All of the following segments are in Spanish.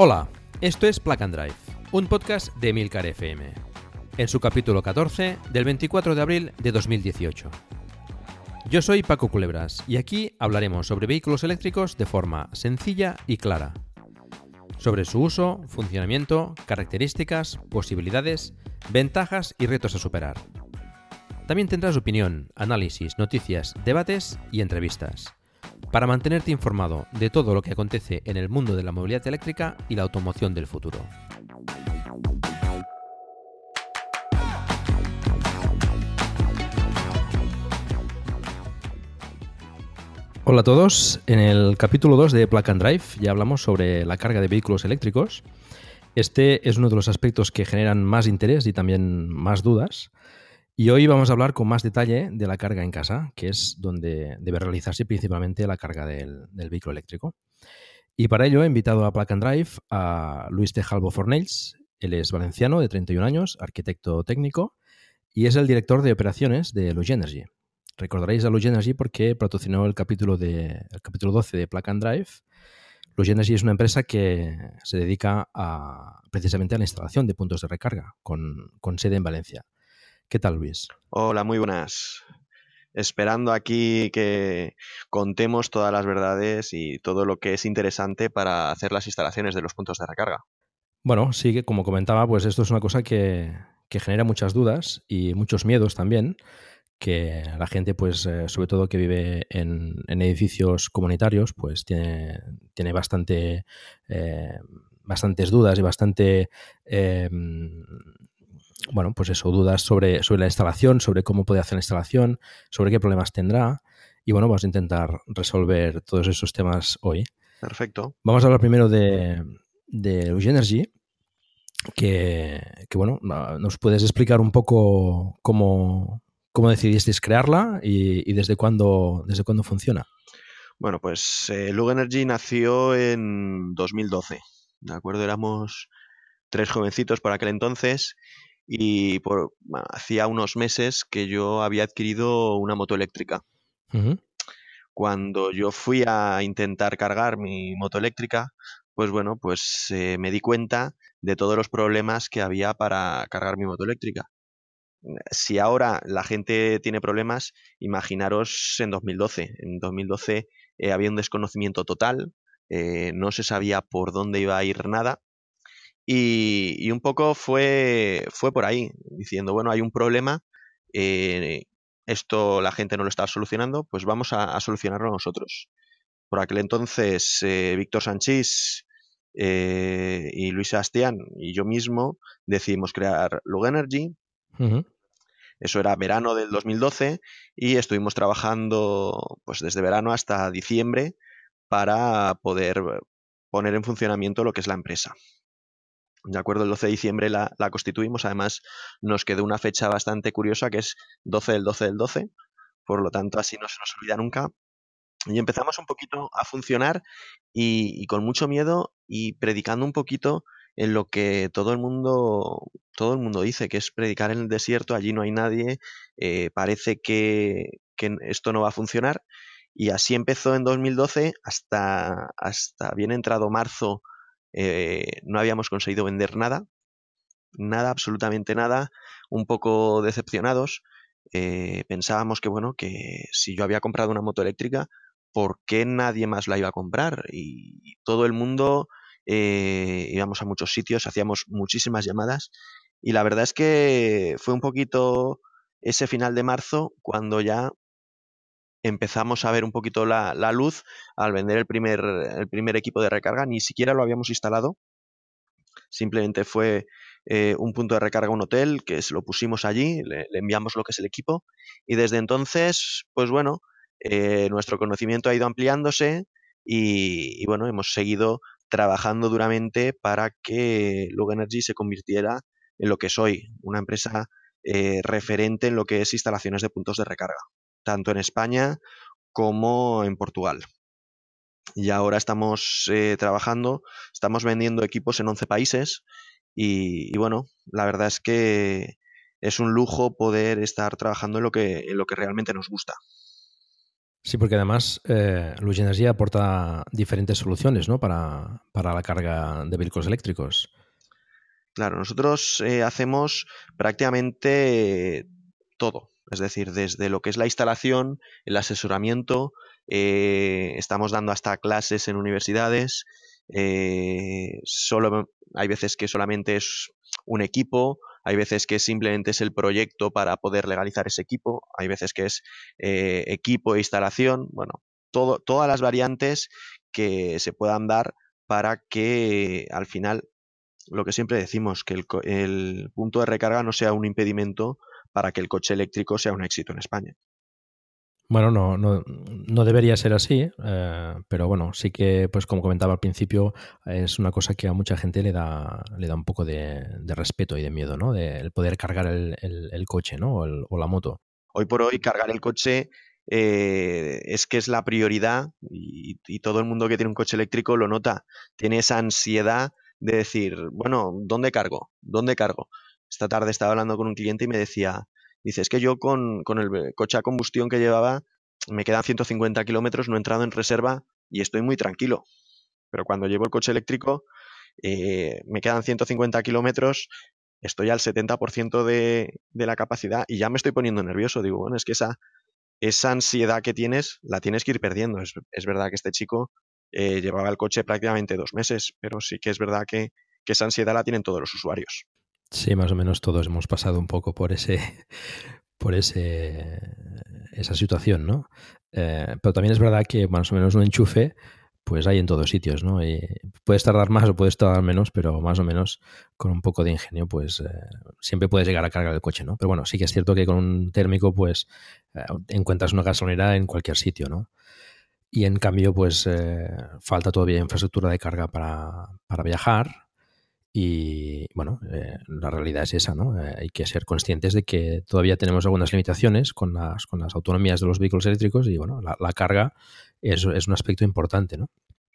Hola, esto es Plug and Drive, un podcast de Milcar FM, en su capítulo 14 del 24 de abril de 2018. Yo soy Paco Culebras y aquí hablaremos sobre vehículos eléctricos de forma sencilla y clara. Sobre su uso, funcionamiento, características, posibilidades, ventajas y retos a superar. También tendrás opinión, análisis, noticias, debates y entrevistas para mantenerte informado de todo lo que acontece en el mundo de la movilidad eléctrica y la automoción del futuro. Hola a todos, en el capítulo 2 de Plug and Drive ya hablamos sobre la carga de vehículos eléctricos. Este es uno de los aspectos que generan más interés y también más dudas. Y hoy vamos a hablar con más detalle de la carga en casa, que es donde debe realizarse principalmente la carga del, vehículo eléctrico. Y para ello he invitado a Plug Drive a Luis Tejalvo Fornells. Él es valenciano de 31 años, arquitecto técnico y es el director de operaciones de Luge Energy. Recordaréis a Luge Energy porque patrocinó el capítulo, de, el capítulo 12 de Plug and Drive. Luge Energy es una empresa que se dedica a, precisamente a la instalación de puntos de recarga con sede en Valencia. ¿Qué tal, Luis? Hola, muy buenas. Esperando aquí que contemos todas las verdades y todo lo que es interesante para hacer las instalaciones de los puntos de recarga. Bueno, sí, que como comentaba, pues esto es una cosa que, genera muchas dudas y muchos miedos también, que la gente, pues, eh, sobre todo que vive en, edificios comunitarios, pues tiene, tiene bastante, eh, bastantes dudas y bastante eh, bueno, pues eso, dudas sobre, sobre la instalación, sobre cómo puede hacer la instalación, sobre qué problemas tendrá. Y bueno, vamos a intentar resolver todos esos temas hoy. Perfecto. Vamos a hablar primero de, de Energy, que, bueno, nos puedes explicar un poco cómo, cómo decidisteis crearla y, desde, cuándo, desde cuándo funciona. Bueno, pues eh, Energy nació en 2012, ¿de acuerdo? Éramos tres jovencitos por aquel entonces y por, hacía unos meses que yo había adquirido una moto eléctrica. Cuando yo fui a intentar cargar mi moto eléctrica, pues bueno, pues eh, me di cuenta de todos los problemas que había para cargar mi moto eléctrica. Si ahora la gente tiene problemas, imaginaros en 2012. En 2012 eh, había un desconocimiento total, eh, no se sabía por dónde iba a ir nada y, un poco fue, fue por ahí, diciendo, bueno, hay un problema, eh, esto la gente no lo está solucionando, pues vamos a, solucionarlo nosotros. Por aquel entonces, eh, Víctor Sanchís eh, y Luis Sebastián y yo mismo decidimos crear Lug Energy. Eso era verano del 2012 y estuvimos trabajando pues desde verano hasta diciembre para poder poner en funcionamiento lo que es la empresa. De acuerdo, el 12 de diciembre la, constituimos. Además, nos quedó una fecha bastante curiosa que es 12 del 12 del 12. Por lo tanto, así no se nos olvida nunca. Y empezamos un poquito a funcionar y, con mucho miedo y predicando un poquito en lo que todo el mundo todo el mundo dice, que es predicar en el desierto, allí no hay nadie, eh, parece que, que, esto no va a funcionar. Y así empezó en 2012 hasta, hasta bien entrado marzo eh, no habíamos conseguido vender nada, nada, absolutamente nada, un poco decepcionados. Eh, pensábamos que, bueno, que si yo había comprado una moto eléctrica, ¿por qué nadie más la iba a comprar? Y, todo el mundo eh, íbamos a muchos sitios, hacíamos muchísimas llamadas y la verdad es que fue un poquito ese final de marzo cuando ya empezamos a ver un poquito la, luz al vender el primer, el primer equipo de recarga. Ni siquiera lo habíamos instalado. Simplemente fue eh, un punto de recarga, un hotel, que se lo pusimos allí, le, enviamos lo que es el equipo. Y desde entonces, pues bueno, eh, nuestro conocimiento ha ido ampliándose y, bueno, hemos seguido trabajando duramente para que Log Energy se convirtiera en lo que soy, una empresa eh, referente en lo que es instalaciones de puntos de recarga, tanto en España como en Portugal. Y ahora estamos eh, trabajando, estamos vendiendo equipos en 11 países y, bueno, la verdad es que es un lujo poder estar trabajando en lo que, en lo que realmente nos gusta. Sí, porque además eh, Luz Energía aporta diferentes soluciones ¿no? para, la carga de vehículos eléctricos. Claro, nosotros eh, hacemos prácticamente todo, es decir, desde lo que es la instalación, el asesoramiento, eh, estamos dando hasta clases en universidades, solo hay veces que solamente es un equipo, hay veces que simplemente es el proyecto para poder legalizar ese equipo, hay veces que es eh, equipo e instalación, bueno, todo, todas las variantes que se puedan dar para que al final, lo que siempre decimos, que el, el punto de recarga no sea un impedimento para que el coche eléctrico sea un éxito en España. Bueno, no, no, no debería ser así, eh, pero bueno, sí que, pues como comentaba al principio, es una cosa que a mucha gente le da, le da un poco de, respeto y de miedo, ¿no? De el poder cargar el, el, coche, ¿no? O, la moto. Hoy por hoy, cargar el coche eh, es que es la prioridad y, y todo el mundo que tiene un coche eléctrico lo nota. Tiene esa ansiedad de decir, bueno, ¿dónde cargo? ¿Dónde cargo? Esta tarde estaba hablando con un cliente y me decía, Dice, es que yo con, el coche a combustión que llevaba me quedan 150 kilómetros, no he entrado en reserva y estoy muy tranquilo. Pero cuando llevo el coche eléctrico, eh, me quedan 150 kilómetros, estoy al 70% de, de la capacidad y ya me estoy poniendo nervioso. Digo, bueno, es que esa, esa ansiedad que tienes la tienes que ir perdiendo. Es, verdad que este chico eh, llevaba el coche prácticamente dos meses, pero sí que es verdad que, que esa ansiedad la tienen todos los usuarios. Sí, más o menos todos hemos pasado un poco por ese, por ese, esa situación, ¿no? Eh, pero también es verdad que más o menos un enchufe, pues hay en todos sitios, ¿no? Puedes tardar más o puedes tardar menos, pero más o menos con un poco de ingenio, pues eh, siempre puedes llegar a cargar el coche, ¿no? Pero bueno, sí que es cierto que con un térmico, pues eh, encuentras una gasolinera en cualquier sitio, ¿no? Y en cambio, pues falta todavía infraestructura de carga para, para viajar, y bueno, eh, la realidad es esa, ¿no? Eh, hay que ser conscientes de que todavía tenemos algunas limitaciones con las, con las autonomías de los vehículos eléctricos y bueno, la, carga es, es, un aspecto importante, ¿no?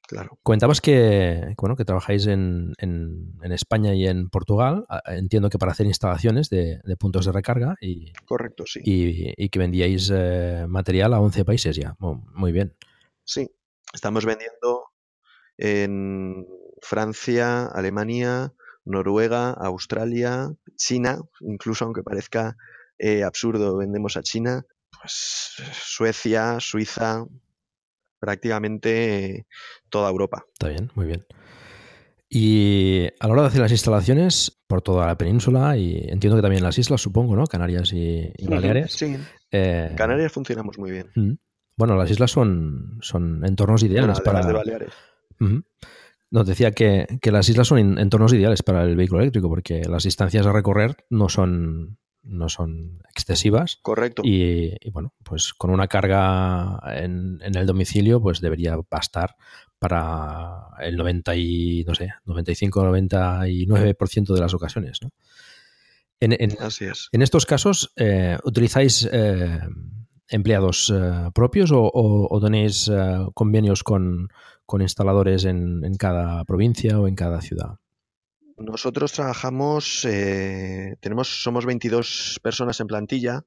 Claro. Comentabas que, bueno, que trabajáis en, en, España y en Portugal. Entiendo que para hacer instalaciones de, puntos de recarga y, Correcto, sí. y, que vendíais eh, material a 11 países ya. Muy bien. Sí, estamos vendiendo en Francia, Alemania, Noruega, Australia, China, incluso aunque parezca eh, absurdo, vendemos a China, pues Suecia, Suiza, prácticamente toda Europa. Está bien, muy bien. Y a la hora de hacer las instalaciones por toda la península y entiendo que también las islas, supongo, ¿no? Canarias y, Baleares. Sí. Eh, Canarias funcionamos muy bien. Bueno, las islas son, son entornos ideales para. De Baleares. Nos decía que, las islas son entornos ideales para el vehículo eléctrico porque las distancias a recorrer no son, no son excesivas. Correcto. Y, bueno, pues con una carga en, el domicilio, pues debería bastar para el 90 y, no sé, 95-99% de las ocasiones. ¿no? En, Así es. En estos casos, eh, ¿utilizáis eh, empleados eh, propios o, tenéis convenios con, con instaladores en, en cada provincia o en cada ciudad? Nosotros trabajamos, eh, tenemos, somos 22 personas en plantilla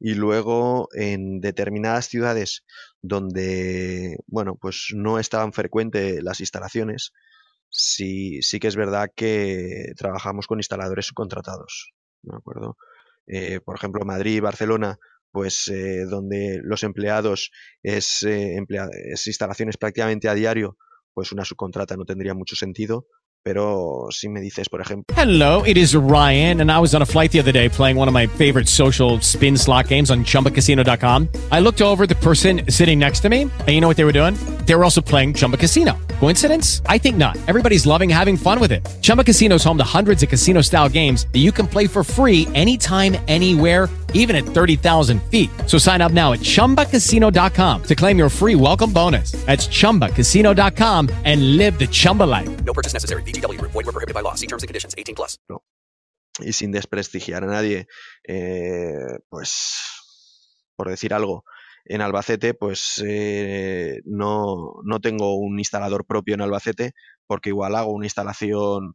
y luego en determinadas ciudades donde, bueno, pues no es tan frecuente las instalaciones, sí, sí que es verdad que trabajamos con instaladores subcontratados, ¿de acuerdo? Eh, por ejemplo, Madrid, Barcelona, pues eh, donde los empleados es, eh, es instalaciones prácticamente a diario, pues una subcontrata no tendría mucho sentido. Pero si me dices, por ejemplo. Hello, it is Ryan, and I was on a flight the other day playing one of my favorite social spin slot games on chumbacasino.com. I looked over the person sitting next to me, and you know what they were doing? They were also playing Chumba Casino. Coincidence? I think not. Everybody's loving having fun with it. Chumba Casino is home to hundreds of casino style games that you can play for free anytime, anywhere even at 30,000 feet. So sign up now at chumbacasino.com to claim your free welcome bonus. That's chumbacasino.com and live the Chumba life. No purchase necessary. VGW Group. Void were prohibited by law. See terms and conditions. 18 plus. y sin desprestigiar a nadie, eh, pues por decir algo, en Albacete, pues eh, no, no tengo un instalador propio en Albacete, porque igual hago una instalación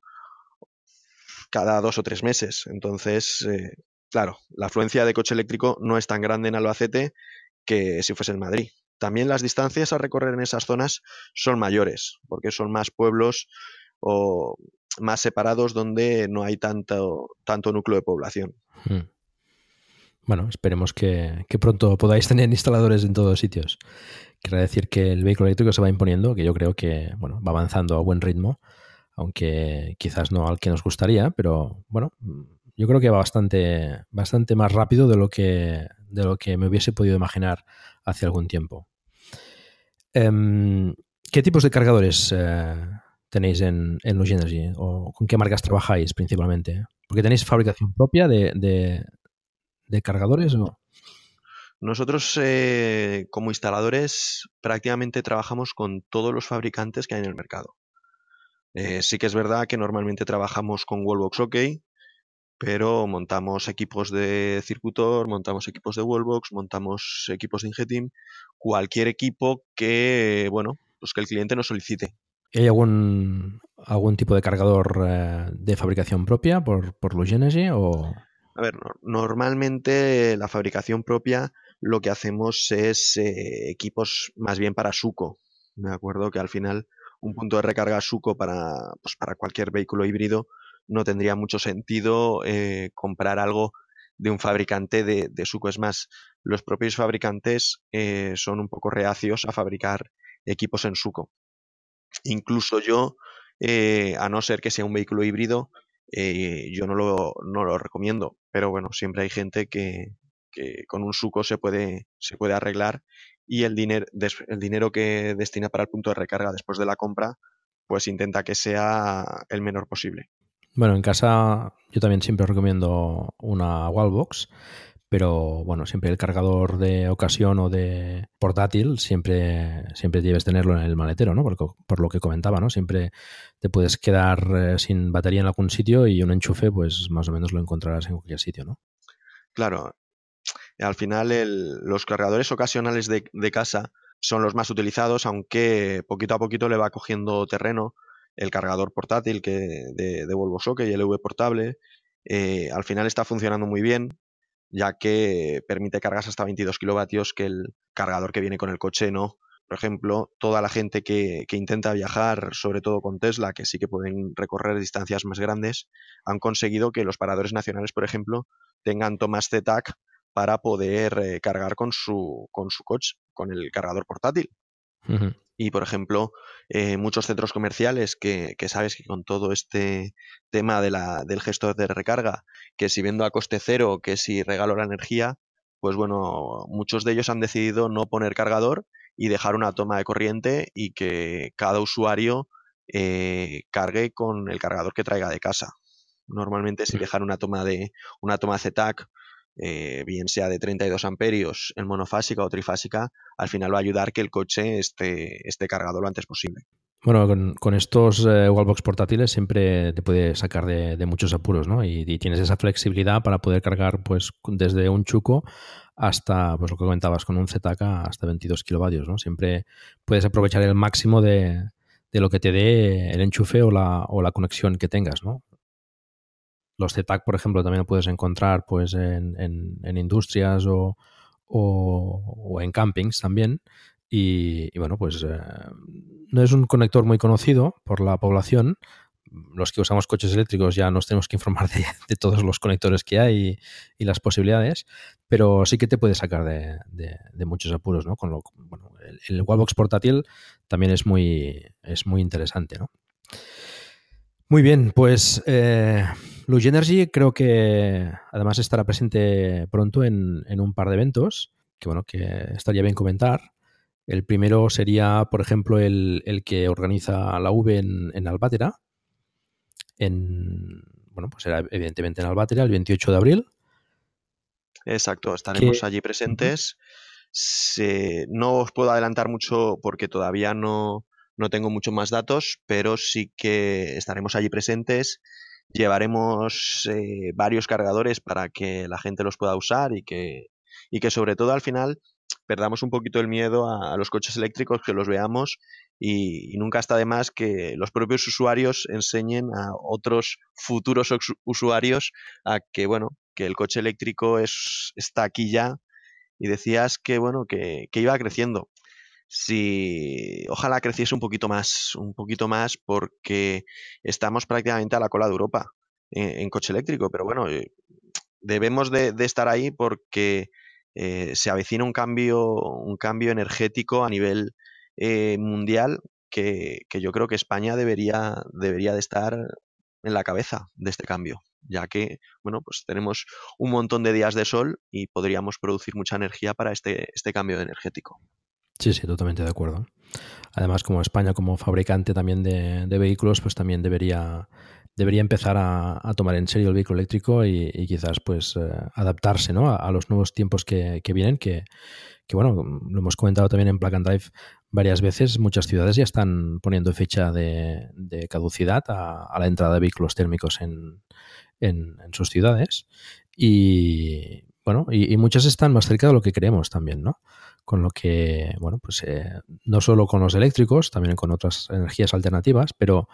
cada dos o tres meses. Entonces, eh, claro, la afluencia de coche eléctrico no es tan grande en Albacete que si fuese en Madrid. También las distancias a recorrer en esas zonas son mayores, porque son más pueblos o más separados donde no hay tanto, tanto núcleo de población. Hmm. Bueno, esperemos que, pronto podáis tener instaladores en todos sitios. Quiere decir que el vehículo eléctrico se va imponiendo, que yo creo que bueno, va avanzando a buen ritmo aunque quizás no al que nos gustaría, pero bueno, yo creo que va bastante, bastante más rápido de lo, que, de lo que me hubiese podido imaginar hace algún tiempo. Em, ¿Qué tipos de cargadores eh, tenéis en, en Energy? ¿O con qué marcas trabajáis principalmente? ¿Porque tenéis fabricación propia de, de, cargadores o...? Nosotros eh, como instaladores prácticamente trabajamos con todos los fabricantes que hay en el mercado. Eh, sí que es verdad que normalmente trabajamos con Wallbox OK, pero montamos equipos de circuitor, montamos equipos de Wallbox, montamos equipos de Ingetim, cualquier equipo que, bueno, pues que el cliente nos solicite. ¿Hay algún, algún tipo de cargador eh, de fabricación propia por, por Energy o...? A ver, normalmente la fabricación propia lo que hacemos es eh, equipos más bien para suco. Me acuerdo que al final un punto de recarga Suco para, pues para cualquier vehículo híbrido, no tendría mucho sentido eh, comprar algo de un fabricante de, de, Suco. Es más, los propios fabricantes eh, son un poco reacios a fabricar equipos en Suco. Incluso yo, eh, a no ser que sea un vehículo híbrido, yo no lo, no lo recomiendo. Pero bueno, siempre hay gente que, que con un Suco se puede, se puede arreglar y el, dinero el dinero que destina para el punto de recarga después de la compra, pues intenta que sea el menor posible. Bueno, en casa yo también siempre recomiendo una Wallbox, pero bueno, siempre el cargador de ocasión o de portátil siempre, siempre debes tenerlo en el maletero, ¿no? Porque, por lo que comentaba, ¿no? Siempre te puedes quedar eh, sin batería en algún sitio y un enchufe, pues más o menos lo encontrarás en cualquier sitio, ¿no? Claro, al final, los cargadores ocasionales de, casa son los más utilizados, aunque poquito a poquito le va cogiendo terreno el cargador portátil que de, Volvo Socket y el EV portable. Eh, al final está funcionando muy bien, ya que permite cargas hasta 22 kilovatios que el cargador que viene con el coche no. Por ejemplo, toda la gente que, que, intenta viajar, sobre todo con Tesla, que sí que pueden recorrer distancias más grandes, han conseguido que los paradores nacionales, por ejemplo, tengan tomas ZTAC para poder eh, cargar con su, con su coche, con el cargador portátil. Y, por ejemplo, eh, muchos centros comerciales que, que, sabes que con todo este tema de la, del gesto de recarga, que si vendo a coste cero, que si regalo la energía, pues bueno, muchos de ellos han decidido no poner cargador y dejar una toma de corriente y que cada usuario eh, cargue con el cargador que traiga de casa. Normalmente si dejan una toma de una toma ZTAC eh, bien sea de 32 amperios en monofásica o trifásica, al final va a ayudar que el coche esté, esté cargado lo antes posible. Bueno, con, estos eh, wallbox portátiles siempre te puede sacar de, muchos apuros, ¿no? Y, tienes esa flexibilidad para poder cargar pues desde un chuco hasta, pues lo que comentabas, con un ZK hasta 22 kilovatios, ¿no? Siempre puedes aprovechar el máximo de, de lo que te dé el enchufe o la, o la conexión que tengas, ¿no? Los ZTAC, por ejemplo, también lo puedes encontrar pues, en, en, industrias o, o, en campings también. Y, bueno, pues eh, no es un conector muy conocido por la población. Los que usamos coches eléctricos ya nos tenemos que informar de, todos los conectores que hay y, las posibilidades, pero sí que te puede sacar de, de, muchos apuros, ¿no? Con lo, bueno, el, el, Wallbox portátil también es muy, es muy interesante, ¿no? Muy bien, pues eh, Luge Energy creo que además estará presente pronto en, un par de eventos que bueno que estaría bien comentar. El primero sería, por ejemplo, el, que organiza la V en, en Albatera. En, bueno, pues será evidentemente en Albatera el 28 de abril. Exacto, estaremos allí presentes. no os puedo adelantar mucho porque todavía no, no tengo mucho más datos, pero sí que estaremos allí presentes. Llevaremos eh, varios cargadores para que la gente los pueda usar y que, y que sobre todo al final perdamos un poquito el miedo a, los coches eléctricos, que los veamos y, nunca está de más que los propios usuarios enseñen a otros futuros usuarios a que, bueno, que el coche eléctrico es, está aquí ya y decías que, bueno, que, que iba creciendo si ojalá creciese un poquito más, un poquito más porque estamos prácticamente a la cola de Europa en, coche eléctrico, pero bueno, eh, debemos de, estar ahí porque eh, se avecina un cambio, un cambio energético a nivel eh, mundial que, que, yo creo que España debería, debería de estar en la cabeza de este cambio, ya que, bueno, pues tenemos un montón de días de sol y podríamos producir mucha energía para este, este cambio energético. Sí, sí, totalmente de acuerdo. Además, como España, como fabricante también de, vehículos, pues también debería, debería empezar a, tomar en serio el vehículo eléctrico y, quizás pues eh, adaptarse ¿no? a, los nuevos tiempos que, vienen, que, bueno, lo hemos comentado también en Plug and Drive varias veces, muchas ciudades ya están poniendo fecha de, caducidad a, la entrada de vehículos térmicos en, en, sus ciudades y bueno, y, muchas están más cerca de lo que creemos también, ¿no? Con lo que, bueno, pues eh, no solo con los eléctricos, también con otras energías alternativas, pero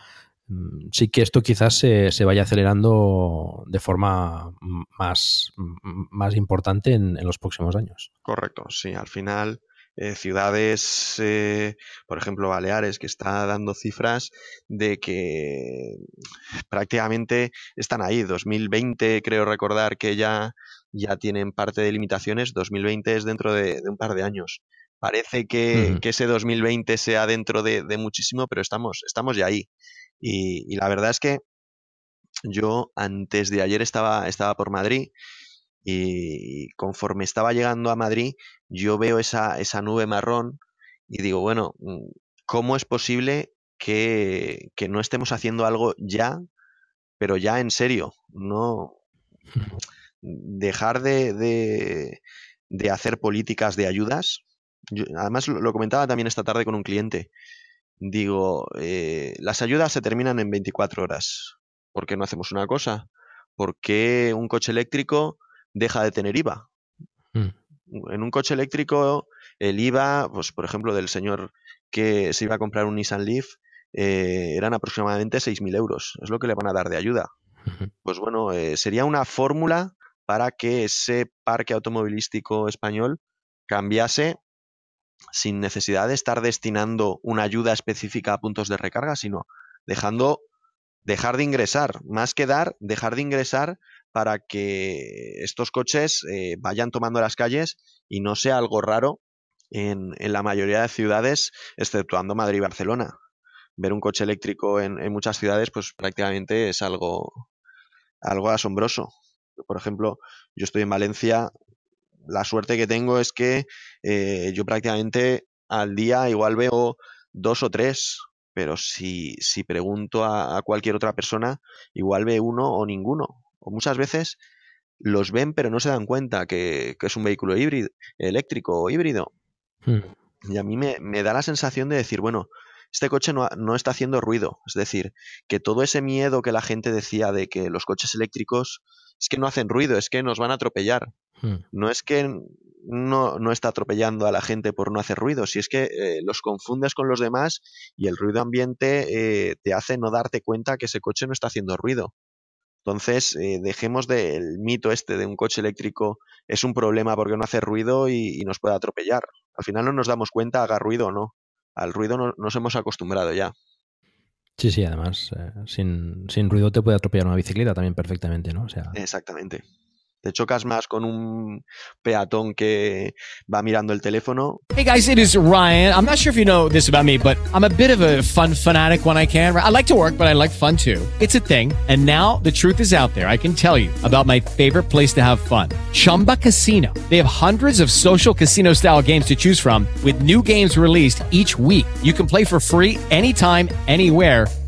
mm, sí que esto quizás se, se, vaya acelerando de forma más, más importante en, los próximos años. Correcto, sí, al final eh, ciudades, eh, por ejemplo, Baleares, que está dando cifras de que prácticamente están ahí. 2020, creo recordar que ya ya tienen parte de limitaciones. 2020 es dentro de, un par de años. Parece que, ese 2020 sea dentro de, muchísimo, pero estamos, estamos ya ahí. Y, la verdad es que yo antes de ayer estaba, estaba por Madrid y conforme estaba llegando a Madrid, yo veo esa, esa nube marrón y digo, bueno, mm, ¿cómo es posible que, que no estemos haciendo algo ya, pero ya en serio? No dejar de, de, hacer políticas de ayudas. además, lo, comentaba también esta tarde con un cliente. Digo, eh, las ayudas se terminan en 24 horas. ¿Por qué no hacemos una cosa? ¿Por qué un coche eléctrico deja de tener IVA? Mm. En un coche eléctrico, el IVA, pues por ejemplo, del señor que se iba a comprar un Nissan Leaf, eh, eran aproximadamente 6.000 euros. Es lo que le van a dar de ayuda. Pues bueno, eh, sería una fórmula para que ese parque automovilístico español cambiase sin necesidad de estar destinando una ayuda específica a puntos de recarga, sino dejando dejar de ingresar, más que dar, dejar de ingresar para que estos coches eh, vayan tomando las calles y no sea algo raro en, la mayoría de ciudades, exceptuando Madrid y Barcelona. Ver un coche eléctrico en, en muchas ciudades, pues prácticamente es algo, algo asombroso. Por ejemplo, yo estoy en Valencia, la suerte que tengo es que eh, yo prácticamente al día igual veo dos o tres, pero si, si pregunto a, cualquier otra persona, igual ve uno o ninguno. O muchas veces los ven pero no se dan cuenta que, es un vehículo híbrido, eléctrico o híbrido. Hmm. Y a mí me, me, da la sensación de decir, bueno, este coche no, no, está haciendo ruido. Es decir, que todo ese miedo que la gente decía de que los coches eléctricos es que no hacen ruido, es que nos van a atropellar. Hmm. No es que no, no, está atropellando a la gente por no hacer ruido, si es que eh, los confundes con los demás y el ruido ambiente eh, te hace no darte cuenta que ese coche no está haciendo ruido. Entonces, eh, dejemos del mito este de un coche eléctrico es un problema porque no hace ruido y, nos puede atropellar. Al final no nos damos cuenta, haga ruido o no. Al ruido no, nos hemos acostumbrado ya. Sí, sí, además, eh, sin, sin, ruido te puede atropellar una bicicleta también perfectamente, ¿no? O sea... Exactamente. Te chocas más con un peatón que va mirando el teléfono. Hey guys, it is Ryan. I'm not sure if you know this about me, but I'm a bit of a fun fanatic when I can. I like to work, but I like fun too. It's a thing. And now the truth is out there. I can tell you about my favorite place to have fun. Chumba Casino. They have hundreds of social casino style games to choose from with new games released each week. You can play for free anytime, anywhere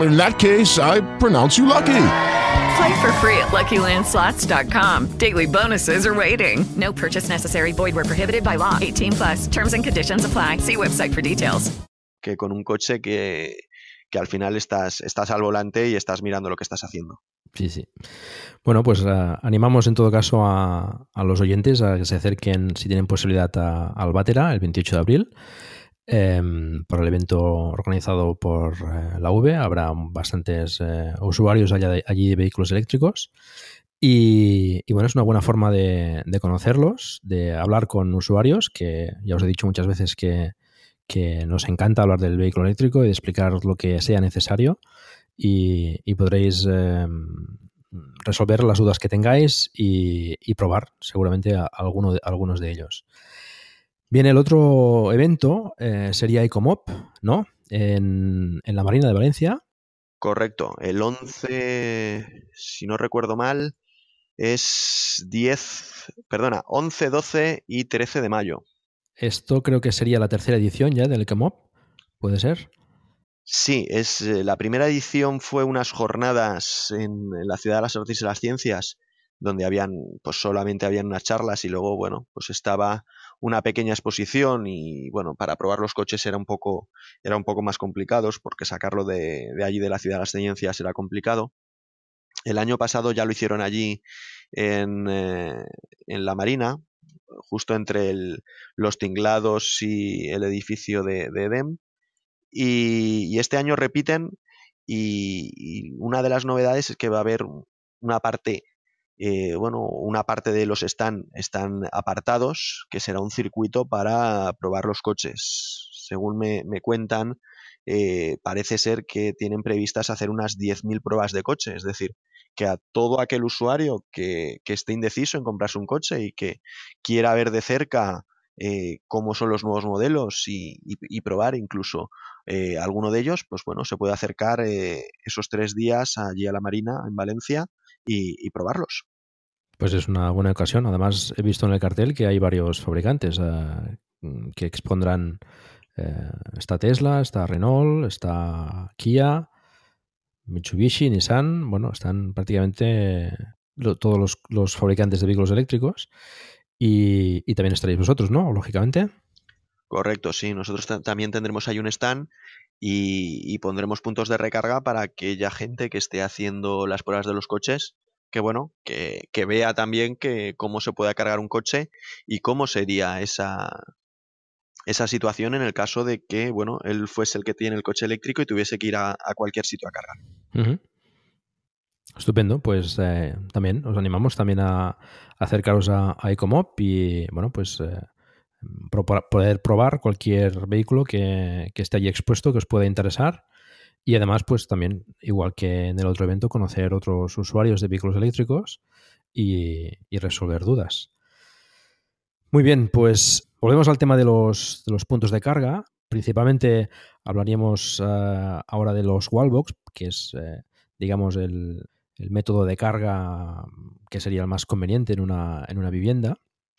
In that case, I pronounce you lucky. Play for free at LuckyLandSlots.com. Daily bonuses are waiting. No purchase necessary. Void were prohibited by law. 18 plus. Terms and conditions apply. See website for details. Que con un coche que, que al final estás, estás al volante y estás mirando lo que estás haciendo. Sí, sí. Bueno, pues uh, animamos en todo caso a, a, los oyentes a que se acerquen, si tienen posibilidad, a, al Batera el 28 de abril. Eh, para el evento organizado por eh, la V. Habrá bastantes eh, usuarios allí de vehículos eléctricos. Y, y, bueno, es una buena forma de, conocerlos, de hablar con usuarios, que ya os he dicho muchas veces que, nos encanta hablar del vehículo eléctrico y de explicar lo que sea necesario. Y, y podréis resolver las dudas que tengáis y, probar seguramente alguno de, algunos de ellos. Bien, el otro evento eh, sería ICOMOP, ¿no? En, en, la Marina de Valencia. Correcto. El 11, si no recuerdo mal, es 10, perdona, 11, 12 y 13 de mayo. Esto creo que sería la tercera edición ya del ICOMOP, ¿puede ser? Sí, es, eh, la primera edición fue unas jornadas en, en la Ciudad de las Artes y las Ciencias, donde habían, pues solamente habían unas charlas y luego, bueno, pues estaba una pequeña exposición y bueno, para probar los coches era un poco, era un poco más complicado porque sacarlo de, allí de la ciudad de las ciencias era complicado. El año pasado ya lo hicieron allí en, eh, en la Marina, justo entre el, los tinglados y el edificio de, de EDEM. Y, este año repiten y, una de las novedades es que va a haber una parte eh, bueno, una parte de los stand están apartados, que será un circuito para probar los coches. Según me, cuentan, eh, parece ser que tienen previstas hacer unas 10.000 pruebas de coche, es decir, que a todo aquel usuario que, que, esté indeciso en comprarse un coche y que quiera ver de cerca eh, cómo son los nuevos modelos y, probar incluso eh, alguno de ellos, pues bueno, se puede acercar eh, esos tres días allí a la Marina en Valencia y, probarlos. Pues es una buena ocasión. Además, he visto en el cartel que hay varios fabricantes uh, que expondrán. Uh, está Tesla, está Renault, está Kia, Mitsubishi, Nissan. Bueno, están prácticamente lo, todos los, fabricantes de vehículos eléctricos. Y, y, también estaréis vosotros, ¿no? Lógicamente. Correcto, sí. Nosotros también tendremos ahí un stand y, y, pondremos puntos de recarga para aquella gente que esté haciendo las pruebas de los coches que bueno, que, que, vea también que cómo se puede cargar un coche y cómo sería esa, esa situación en el caso de que, bueno, él fuese el que tiene el coche eléctrico y tuviese que ir a, cualquier sitio a cargar. Estupendo, pues eh, también os animamos también a, acercaros a, a Ecomop y, bueno, pues eh, poder probar cualquier vehículo que, que esté allí expuesto que os pueda interesar y además, pues también, igual que en el otro evento, conocer otros usuarios de vehículos eléctricos y, resolver dudas. Muy bien, pues volvemos al tema de los, puntos de carga. Principalmente hablaríamos uh, ahora de los wallbox, que es, eh, digamos, el, el, método de carga que sería el más conveniente en una, en una vivienda.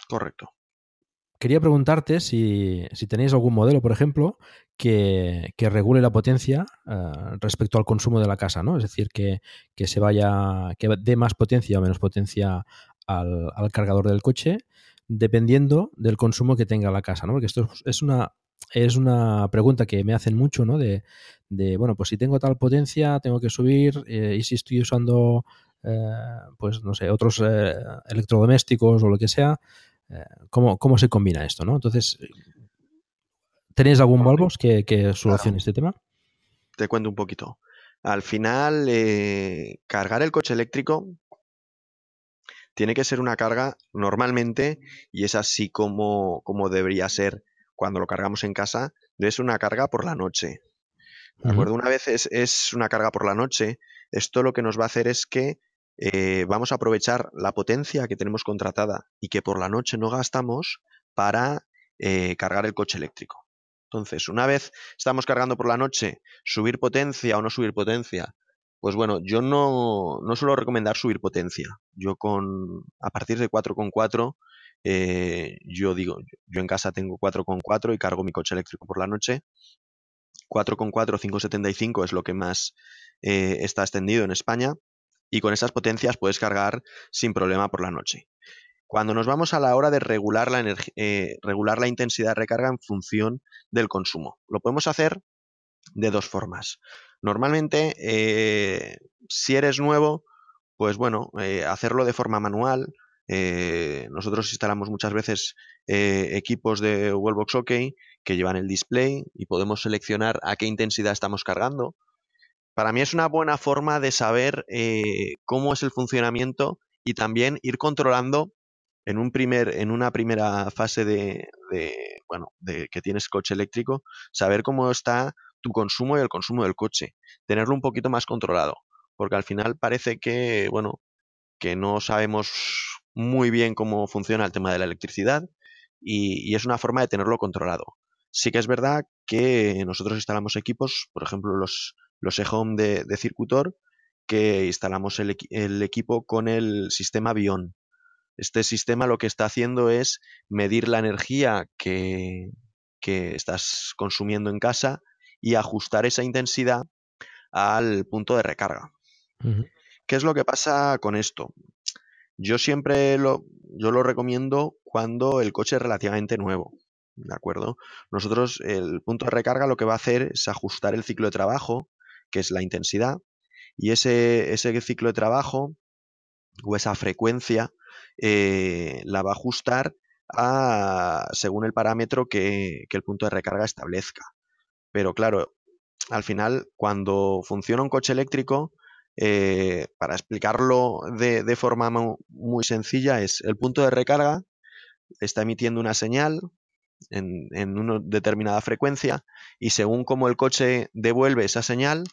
Correcto. Quería preguntarte si, si, tenéis algún modelo, por ejemplo, que, que regule la potencia uh, respecto al consumo de la casa, ¿no? Es decir, que, que, se vaya, que dé más potencia o menos potencia al, al, cargador del coche, dependiendo del consumo que tenga la casa, ¿no? Porque esto es una, es una pregunta que me hacen mucho, ¿no? De, de bueno, pues si tengo tal potencia, tengo que subir, eh, y si estoy usando, eh, pues no sé, otros eh, electrodomésticos o lo que sea, eh, ¿cómo, ¿cómo, se combina esto? ¿no? Entonces, ¿tenéis algún Volvos que, que solucione claro. este tema? Te cuento un poquito. Al final, eh, cargar el coche eléctrico tiene que ser una carga normalmente, y es así como, como debería ser cuando lo cargamos en casa, ser una carga por la noche. ¿De acuerdo? Una vez es, es, una carga por la noche, esto lo que nos va a hacer es que eh, vamos a aprovechar la potencia que tenemos contratada y que por la noche no gastamos para eh, cargar el coche eléctrico. Entonces, una vez estamos cargando por la noche, subir potencia o no subir potencia, pues bueno, yo no, no suelo recomendar subir potencia. Yo con a partir de 4,4 eh, yo digo, yo en casa tengo 4,4 y cargo mi coche eléctrico por la noche. 4,4 575 es lo que más eh, está extendido en España y con esas potencias puedes cargar sin problema por la noche. Cuando nos vamos a la hora de regular la, eh, intensidad de recarga en función del consumo, lo podemos hacer de dos formas. Normalmente, eh, si eres nuevo, pues bueno, eh, hacerlo de forma manual. Nosotros instalamos muchas veces equipos de Wellbox OK que llevan el display y podemos seleccionar a qué intensidad estamos cargando. Para mí es una buena forma de saber cómo es el funcionamiento y también ir controlando en, un primer, en una primera fase de, de, bueno, de que tienes coche eléctrico, saber cómo está tu consumo y el consumo del coche. Tenerlo un poquito más controlado. Porque al final parece que, bueno, que no sabemos muy bien cómo funciona el tema de la electricidad y, es una forma de tenerlo controlado. Sí que es verdad que nosotros instalamos equipos, por ejemplo, los, los e-home de, de, Circutor, que instalamos el, el, equipo con el sistema Bion. Este sistema lo que está haciendo es medir la energía que, que estás consumiendo en casa y ajustar esa intensidad al punto de recarga. ¿Qué es lo que pasa con esto? Yo siempre lo, yo lo recomiendo cuando el coche es relativamente nuevo. ¿De acuerdo? Nosotros, el punto de recarga lo que va a hacer es ajustar el ciclo de trabajo, que es la intensidad, y ese, ese ciclo de trabajo o esa frecuencia eh, la va a ajustar a, según el parámetro que, que el punto de recarga establezca. Pero claro, al final, cuando funciona un coche eléctrico, eh, para explicarlo de, forma muy, sencilla, es el punto de recarga está emitiendo una señal en, una determinada frecuencia y según cómo el coche devuelve esa señal,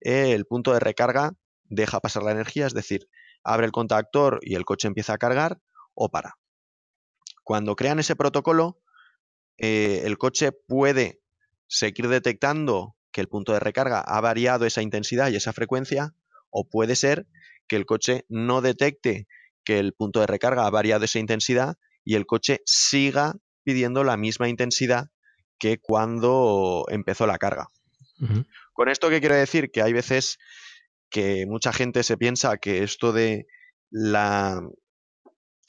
el punto de recarga deja pasar la energía, es decir, abre el contactor y el coche empieza a cargar o para. Cuando crean ese protocolo, eh, el coche puede seguir detectando que el punto de recarga ha variado esa intensidad y esa frecuencia, o puede ser que el coche no detecte que el punto de recarga ha variado esa intensidad y el coche siga pidiendo la misma intensidad que cuando empezó la carga. Con esto, ¿qué quiero decir? Que hay veces que mucha gente se piensa que esto de la,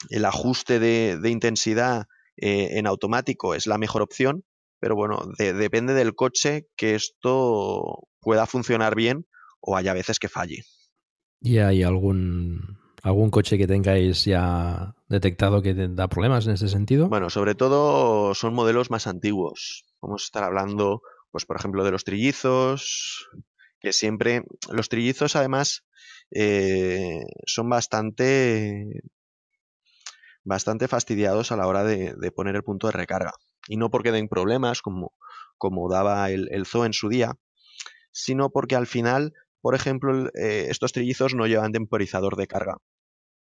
el ajuste de, intensidad eh, en automático es la mejor opción, pero bueno, depende del coche que esto pueda funcionar bien o haya veces que falle. ¿Y hay algún, algún coche que tengáis ya detectado que da problemas en ese sentido? Bueno, sobre todo son modelos más antiguos. Vamos a estar hablando, pues por ejemplo, de los trillizos, que siempre, los trillizos además eh, son bastante bastante fastidiados a la hora de, poner el punto de recarga y no porque den problemas como, como daba el, el zoo en su día, sino porque al final, por ejemplo, eh, estos trillizos no llevan temporizador de carga.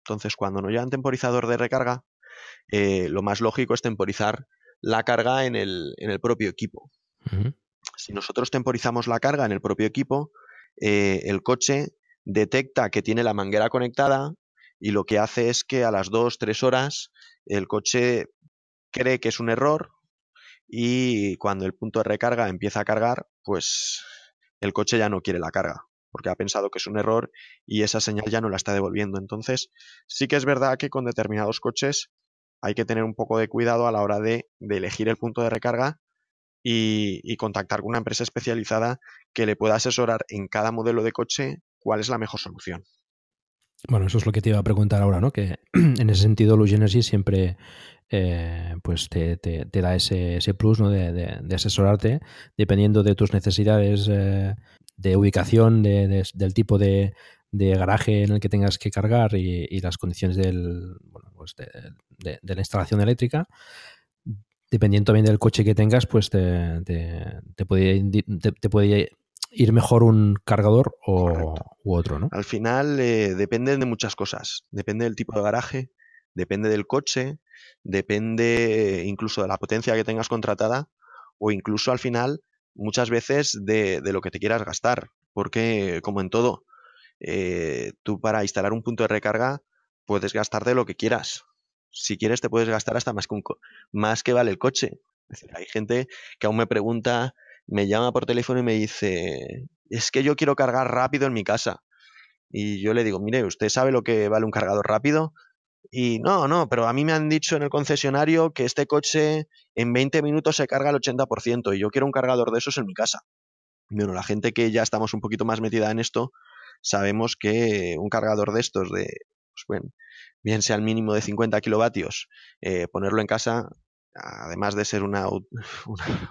Entonces, cuando no llevan temporizador de recarga, eh, lo más lógico es temporizar la carga en el, en el propio equipo. Si nosotros temporizamos la carga en el propio equipo, eh, el coche detecta que tiene la manguera conectada y lo que hace es que a las 2-3 horas el coche cree que es un error, y cuando el punto de recarga empieza a cargar, pues el coche ya no quiere la carga, porque ha pensado que es un error y esa señal ya no la está devolviendo. Entonces, sí que es verdad que con determinados coches hay que tener un poco de cuidado a la hora de, elegir el punto de recarga y, contactar con una empresa especializada que le pueda asesorar en cada modelo de coche cuál es la mejor solución. Bueno, eso es lo que te iba a preguntar ahora, ¿no? Que en ese sentido Luge Energy siempre eh, pues te, te, da ese, ese plus ¿no? de, de, asesorarte dependiendo de tus necesidades eh, de ubicación, de, del tipo de, garaje en el que tengas que cargar y, y las condiciones del, bueno, pues de, la instalación eléctrica. Dependiendo también del coche que tengas, pues te, te, puede, te puede ir mejor un cargador o, u otro, ¿no? Al final eh, depende de muchas cosas. Depende del tipo de garaje, depende del coche, depende incluso de la potencia que tengas contratada o incluso al final muchas veces de, de lo que te quieras gastar. Porque como en todo, eh, tú para instalar un punto de recarga puedes gastar de lo que quieras. Si quieres te puedes gastar hasta más que, un más que vale el coche. Es decir, hay gente que aún me pregunta, me llama por teléfono y me dice, es que yo quiero cargar rápido en mi casa. Y yo le digo, mire, ¿usted sabe lo que vale un cargador rápido? Y no, no, pero a mí me han dicho en el concesionario que este coche en 20 minutos se carga el 80% y yo quiero un cargador de esos en mi casa. Bueno, la gente que ya estamos un poquito más metida en esto, sabemos que un cargador de estos de, pues bueno, bien sea el mínimo de 50 kilovatios, eh, ponerlo en casa, además de ser una,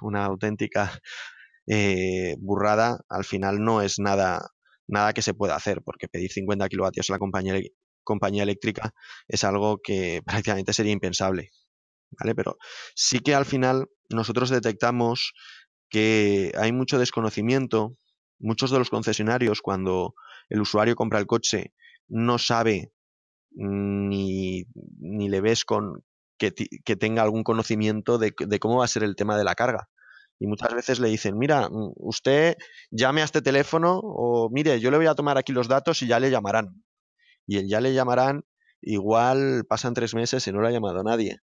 una, auténtica eh, burrada, al final no es nada, nada que se pueda hacer, porque pedir 50 kilovatios a la compañía, compañía eléctrica es algo que prácticamente sería impensable. ¿Vale? Pero sí que al final nosotros detectamos que hay mucho desconocimiento. Muchos de los concesionarios, cuando el usuario compra el coche, no sabe ni, ni le ves con que, que tenga algún conocimiento de, cómo va a ser el tema de la carga. Y muchas veces le dicen, mira, mm, usted llame a este teléfono o mire, yo le voy a tomar aquí los datos y ya le llamarán. Y el ya le llamarán, igual pasan tres meses y no le ha llamado nadie.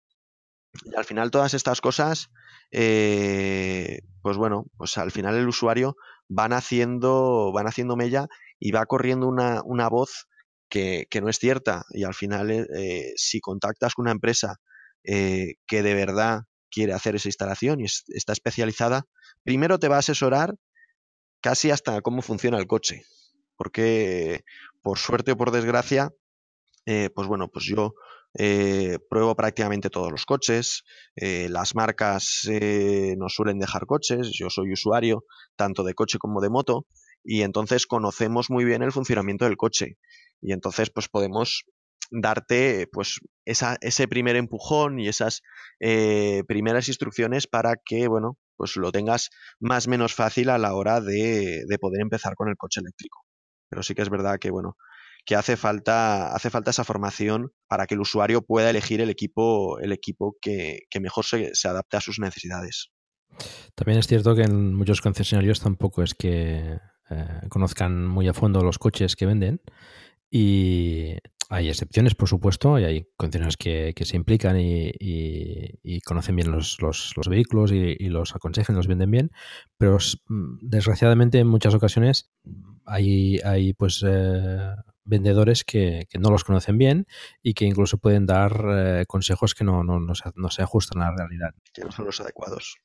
Y al final todas estas cosas, eh, pues bueno, pues al final el usuario van haciendo, van haciendo mella y va corriendo una, una voz que, que, no es cierta. Y al final, eh, si contactas con una empresa eh, que de verdad quiere hacer esa instalación y es, está especializada, primero te va a asesorar casi hasta cómo funciona el coche. Porque, por suerte o por desgracia, eh, pues bueno, pues yo eh, pruebo prácticamente todos los coches, eh, las marcas nos suelen dejar coches, yo soy usuario tanto de coche como de moto y entonces conocemos muy bien el funcionamiento del coche y entonces pues podemos darte pues esa, ese primer empujón y esas primeras instrucciones para que bueno pues lo tengas más menos fácil a la hora de, de poder empezar con el coche eléctrico pero sí que es verdad que bueno que hace falta, hace falta esa formación para que el usuario pueda elegir el equipo, el equipo que, que mejor se, adapte a sus necesidades. También es cierto que en muchos concesionarios tampoco es que eh, conozcan muy a fondo los coches que venden y hay excepciones, por supuesto, y hay concesionarios que, se implican y, conocen bien los, los, los vehículos y, los aconsejan, los venden bien, pero mm, desgraciadamente en muchas ocasiones hay, hay pues eh, vendedores que, no los conocen bien y que incluso pueden dar eh, consejos que no, no, no, se, no, se, ajustan a la realidad. Que no son los adecuados.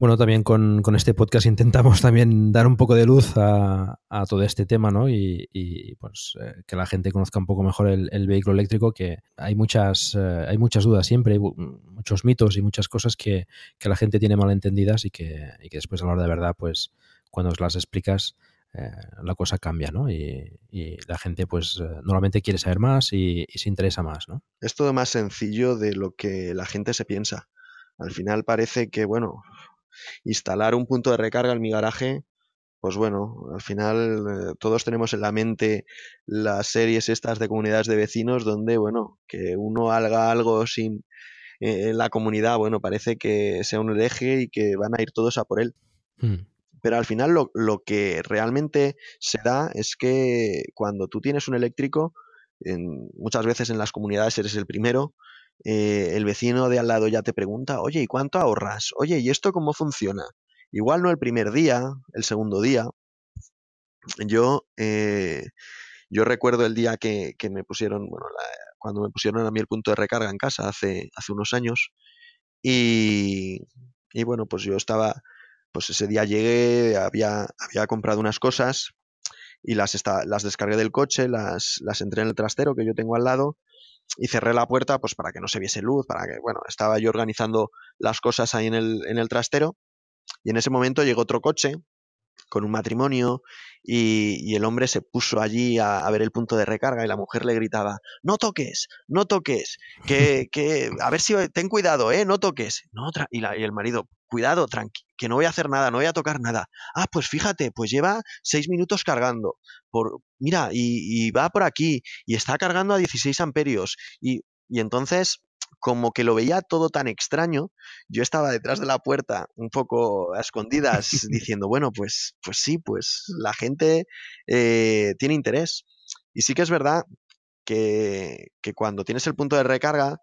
Bueno, también con, con, este podcast intentamos también dar un poco de luz a, a todo este tema, ¿no? Y, y pues eh, que la gente conozca un poco mejor el, el vehículo eléctrico, que hay muchas, eh, hay muchas dudas siempre, hay muchos mitos y muchas cosas que, que la gente tiene mal entendidas y que, y que después a la hora de verdad, pues cuando os las explicas, eh, la cosa cambia, ¿no? Y, y la gente, pues, eh, normalmente quiere saber más y, y, se interesa más, ¿no? Es todo más sencillo de lo que la gente se piensa. Al final parece que, bueno, instalar un punto de recarga en mi garaje, pues bueno, al final eh, todos tenemos en la mente las series estas de comunidades de vecinos donde, bueno, que uno haga algo sin eh, la comunidad, bueno, parece que sea un hereje y que van a ir todos a por él. Hmm pero al final lo, lo, que realmente se da es que cuando tú tienes un eléctrico, en, muchas veces en las comunidades eres el primero, eh, el vecino de al lado ya te pregunta, oye, ¿y cuánto ahorras? Oye, ¿y esto cómo funciona? Igual no el primer día, el segundo día. Yo, eh, yo recuerdo el día que, que me pusieron, bueno, la, cuando me pusieron a mí el punto de recarga en casa hace, hace unos años. Y, y bueno, pues yo estaba, pues ese día llegué, había, había comprado unas cosas y las, está, las descargué del coche, las, las entré en el trastero que yo tengo al lado y cerré la puerta pues para que no se viese luz, para que, bueno, estaba yo organizando las cosas ahí en el, en el trastero y en ese momento llegó otro coche con un matrimonio y, y el hombre se puso allí a, a, ver el punto de recarga y la mujer le gritaba, no toques, no toques, que, que a ver si ten cuidado, eh, no toques. No, y, la, y el marido, cuidado, que no voy a hacer nada, no voy a tocar nada. Ah, pues fíjate, pues lleva seis minutos cargando. Por, mira, y, va por aquí, y está cargando a 16 amperios. Y, y entonces como que lo veía todo tan extraño, yo estaba detrás de la puerta, un poco a escondidas, diciendo, bueno, pues, pues sí, pues la gente eh, tiene interés. Y sí que es verdad que, que, cuando tienes el punto de recarga,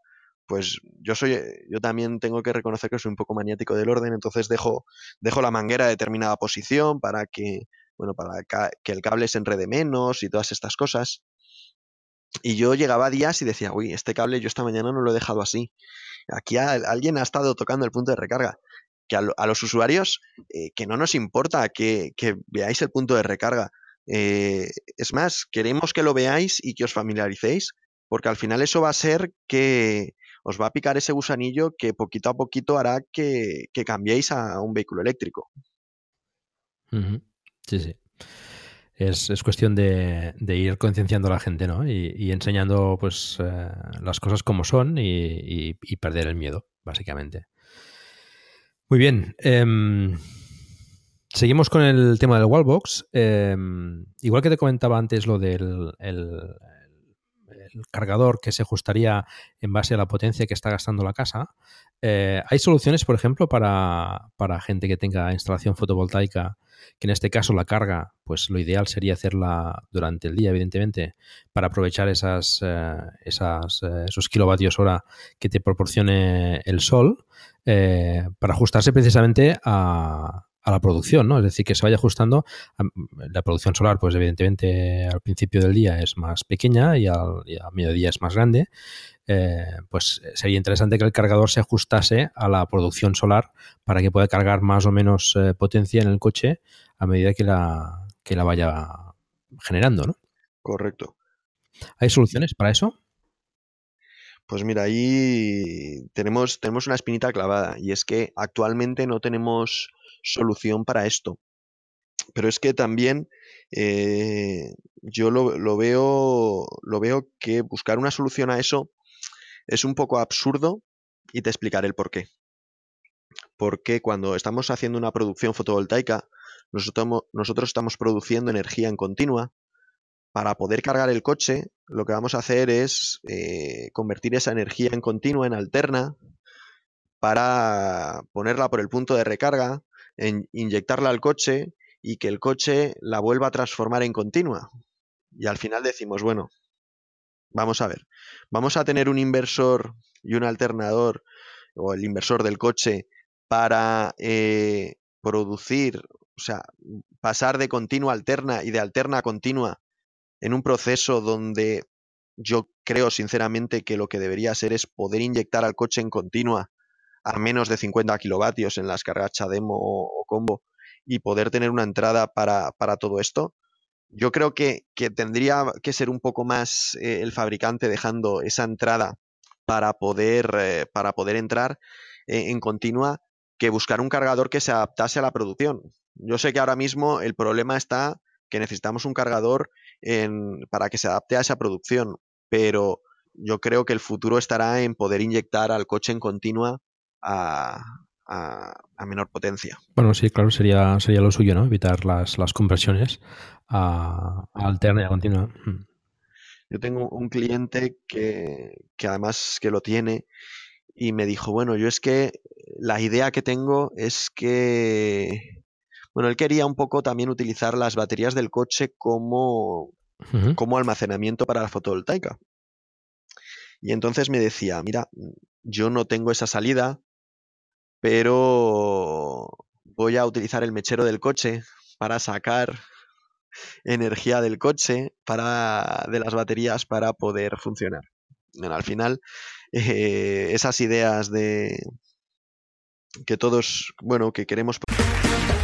pues yo soy, yo también tengo que reconocer que soy un poco maniático del orden, entonces dejo, dejo la manguera a determinada posición para que, bueno, para que el cable se enrede menos y todas estas cosas. Y yo llegaba a días y decía, uy, este cable yo esta mañana no lo he dejado así. Aquí alguien ha estado tocando el punto de recarga. Que a, los usuarios, eh, que no nos importa que, veáis el punto de recarga. Eh, es más, queremos que lo veáis y que os familiaricéis, porque al final eso va a ser que os va a picar ese gusanillo que poquito a poquito hará que, cambiéis a un vehículo eléctrico. Sí, sí es, es cuestión de, ir concienciando a la gente, ¿no? Y, enseñando, pues, eh, las cosas como son y, perder el miedo, básicamente. Muy bien. Em, seguimos con el tema del wallbox. Em, igual que te comentaba antes lo del el, cargador que se ajustaría en base a la potencia que está gastando la casa, eh, hay soluciones, por ejemplo, para, para gente que tenga instalación fotovoltaica que en este caso la carga, pues lo ideal sería hacerla durante el día, evidentemente, para aprovechar esas, eh, esas eh, esos kilovatios hora que te proporcione el sol, para ajustarse precisamente a, a la producción, ¿no? Es decir, que se vaya ajustando. La producción solar, pues evidentemente al principio del día es más pequeña y, al, a mediodía es más grande. Eh, pues sería interesante que el cargador se ajustase a la producción solar para que pueda cargar más o menos eh, potencia en el coche a medida que la, que la vaya generando, ¿no? Correcto. ¿Hay soluciones para eso? Pues mira, ahí tenemos, tenemos una espinita clavada y es que actualmente no tenemos solución para esto. Pero es que también eh, yo lo, veo, lo veo que buscar una solución a eso es un poco absurdo y te explicaré el por qué. Porque cuando estamos haciendo una producción fotovoltaica, nosotros, nosotros estamos produciendo energía en continua. Para poder cargar el coche, lo que vamos a hacer es eh, convertir esa energía en continua, en alterna, para ponerla por el punto de recarga inyectarla al coche y que el coche la vuelva a transformar en continua. Y al final decimos, bueno, vamos a ver, vamos a tener un inversor y un alternador, o el inversor del coche, para eh, producir, o sea, pasar de continua a alterna y de alterna a continua en un proceso donde yo creo sinceramente que lo que debería ser es poder inyectar al coche en continua a menos de 50 kilovatios en las cargas demo o combo y poder tener una entrada para, todo esto, yo creo que, tendría que ser un poco más eh, el fabricante dejando esa entrada para poder, eh, para poder entrar eh, en continua que buscar un cargador que se adaptase a la producción. Yo sé que ahora mismo el problema está que necesitamos un cargador en, para que se adapte a esa producción, pero yo creo que el futuro estará en poder inyectar al coche en continua a, menor potencia. Bueno, sí, claro, sería, sería lo suyo, ¿no? Evitar las, las conversiones a, alterna y a continua. Hmm. Yo tengo un cliente que, que además que lo tiene y me dijo, bueno, yo es que la idea que tengo es que, bueno, él quería un poco también utilizar las baterías del coche como, como almacenamiento para la fotovoltaica. Y entonces me decía, mira, yo no tengo esa salida, pero voy a utilizar el mechero del coche para sacar energía del coche para de las baterías para poder funcionar. al final, eh, esas ideas de que todos, bueno, que queremos.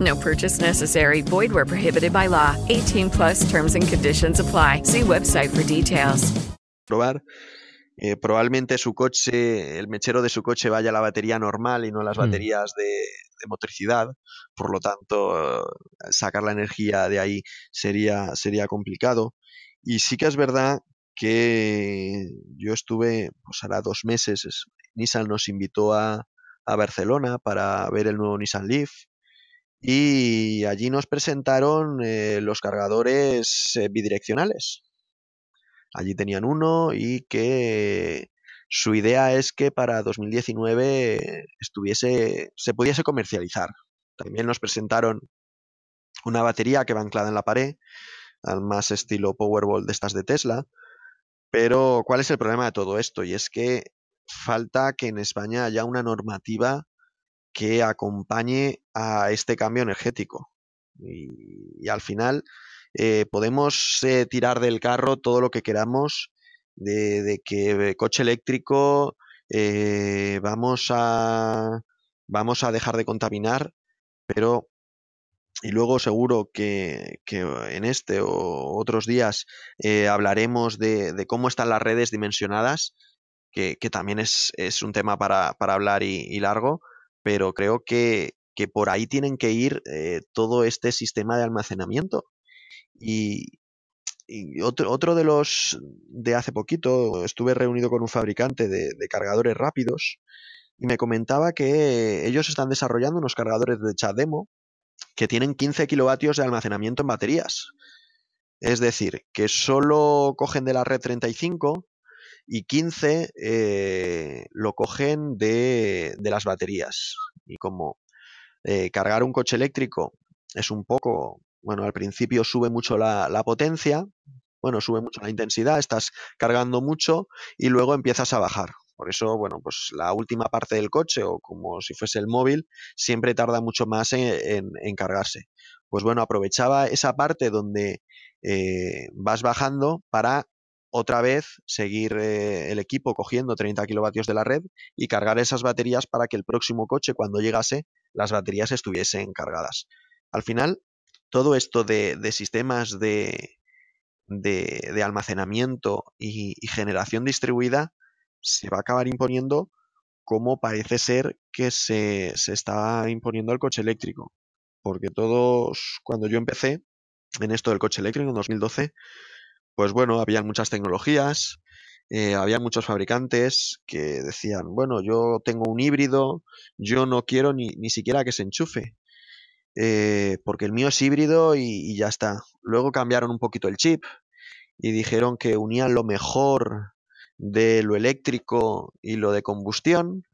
No purchase necessary. Void where prohibited by law. 18 plus terms and conditions apply. See website for details. probar. Eh, probablemente su coche, el mechero de su coche vaya a la batería normal y no a las Mm. baterías de, de motricidad. Por lo tanto, sacar la energía de ahí sería, sería complicado. Y sí que es verdad que yo estuve, pues ahora dos meses, es- Nissan nos invitó a, a Barcelona para ver el nuevo Nissan Leaf. Y allí nos presentaron eh, los cargadores eh, bidireccionales. Allí tenían uno y que su idea es que para 2019 estuviese, se pudiese comercializar. También nos presentaron una batería que va anclada en la pared, al más estilo Powerball de estas de Tesla. Pero, ¿cuál es el problema de todo esto? Y es que falta que en España haya una normativa que acompañe a este cambio energético. Y, al final eh, podemos eh, tirar del carro todo lo que queramos de, que eh, coche eléctrico vamos a vamos a dejar de contaminar, pero y luego seguro que, que en este o otros días hablaremos de, cómo están las redes dimensionadas, que, que también es, es un tema para, para hablar y largo, pero creo que, que por ahí tienen que ir eh, todo este sistema de almacenamiento. Y, otro, otro de los de hace poquito, estuve reunido con un fabricante de, de cargadores rápidos y me comentaba que ellos están desarrollando unos cargadores de CHAdeMO que tienen 15 kilovatios de almacenamiento en baterías. Es decir, que solo cogen de la red 35 y 15 eh, lo cogen de, las baterías. Y como eh, cargar un coche eléctrico es un poco, bueno, al principio sube mucho la, potencia, bueno, sube mucho la intensidad, estás cargando mucho y luego empiezas a bajar. Por eso, bueno, pues la última parte del coche o como si fuese el móvil siempre tarda mucho más en, en, en cargarse. Pues bueno, aprovechaba esa parte donde eh, vas bajando para otra vez seguir eh, el equipo cogiendo 30 kilovatios de la red y cargar esas baterías para que el próximo coche, cuando llegase, las baterías estuviesen cargadas. Al final, todo esto de, de sistemas de, de, de almacenamiento y, y, generación distribuida se va a acabar imponiendo como parece ser que se, se está imponiendo el coche eléctrico. Porque todos, cuando yo empecé en esto del coche eléctrico en 2012, pues bueno, había muchas tecnologías, eh, había muchos fabricantes que decían, bueno, yo tengo un híbrido, yo no quiero ni, ni siquiera que se enchufe, eh, porque el mío es híbrido y, ya está. Luego cambiaron un poquito el chip y dijeron que unían lo mejor de lo eléctrico y lo de combustión.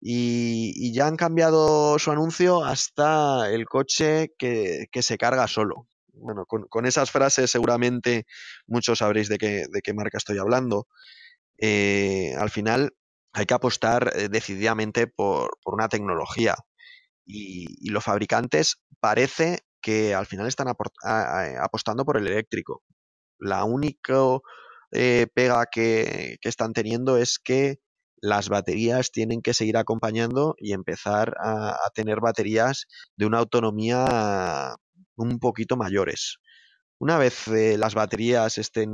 Y, ya han cambiado su anuncio hasta el coche que se carga solo bueno, con, esas frases seguramente muchos sabréis de qué, de qué marca estoy hablando. Eh, al final hay que apostar eh, decididamente por, por, una tecnología y, los fabricantes parece que al final están apostando por el eléctrico. La única eh, pega que, que, están teniendo es que las baterías tienen que seguir acompañando y empezar a tener baterías de una autonomía un poquito mayores. Una vez eh, las baterías estén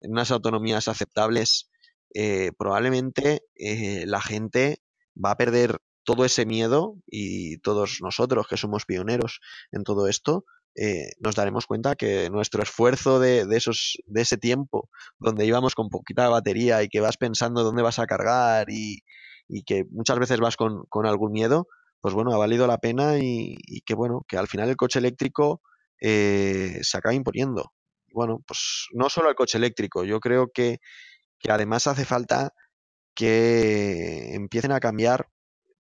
en unas autonomías aceptables, eh, probablemente eh, la gente va a perder todo ese miedo y todos nosotros que somos pioneros en todo esto, nos daremos cuenta que nuestro esfuerzo de, de, esos, de ese tiempo donde íbamos con poquita batería y que vas pensando dónde vas a cargar y, y que muchas veces vas con, con algún miedo, pues bueno, ha valido la pena y, y, que bueno, que al final el coche eléctrico eh, se acaba imponiendo. Bueno, pues no solo el coche eléctrico, yo creo que, además hace falta que empiecen a cambiar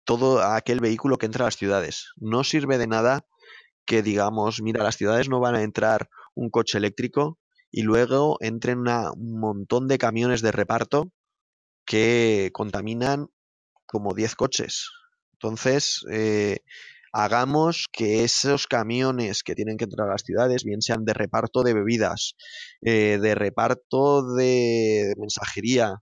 todo aquel vehículo que entra a las ciudades. No sirve de nada que digamos, mira, las ciudades no van a entrar un coche eléctrico y luego entren una- un montón de camiones de reparto que contaminan como 10 coches. Entonces, eh, hagamos que esos camiones que tienen que entrar a las ciudades, bien sean de reparto de bebidas, eh, de reparto de mensajería,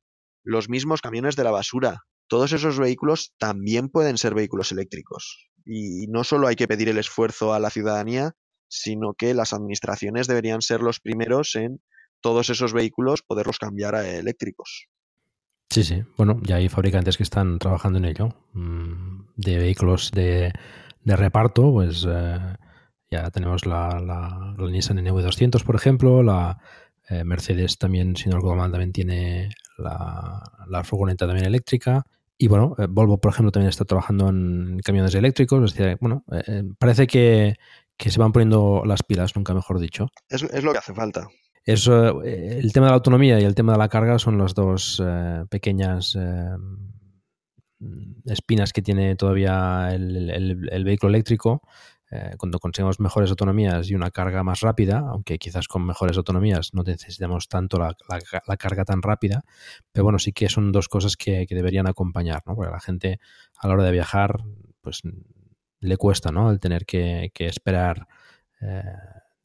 los mismos camiones de la basura, todos esos vehículos también pueden ser vehículos eléctricos. Y no solo hay que pedir el esfuerzo a la ciudadanía, sino que las administraciones deberían ser los primeros en todos esos vehículos poderlos cambiar a eléctricos. Sí, sí. Bueno, ya hay fabricantes que están trabajando en ello. Mm, De vehículos de, de reparto, pues eh, ya tenemos la, la, la Nissan NV200, por ejemplo, la eh, Mercedes también, si no recuerdo mal, también tiene la, la furgoneta también eléctrica. Y bueno, eh, Volvo, por ejemplo, también está trabajando en camiones eléctricos. Es decir, bueno, eh, parece que, que se van poniendo las pilas, nunca mejor dicho. Es, es lo que hace falta. Eso, eh, el tema de la autonomía y el tema de la carga son las dos eh, pequeñas eh, espinas que tiene todavía el, vehículo eléctrico. Eh, cuando conseguimos mejores autonomías y una carga más rápida, aunque quizás con mejores autonomías no necesitamos tanto la, la- la carga tan rápida, pero bueno, sí que son dos cosas que, deberían acompañar, ¿no? Porque la gente a la hora de viajar, pues le cuesta, ¿no? El tener que, esperar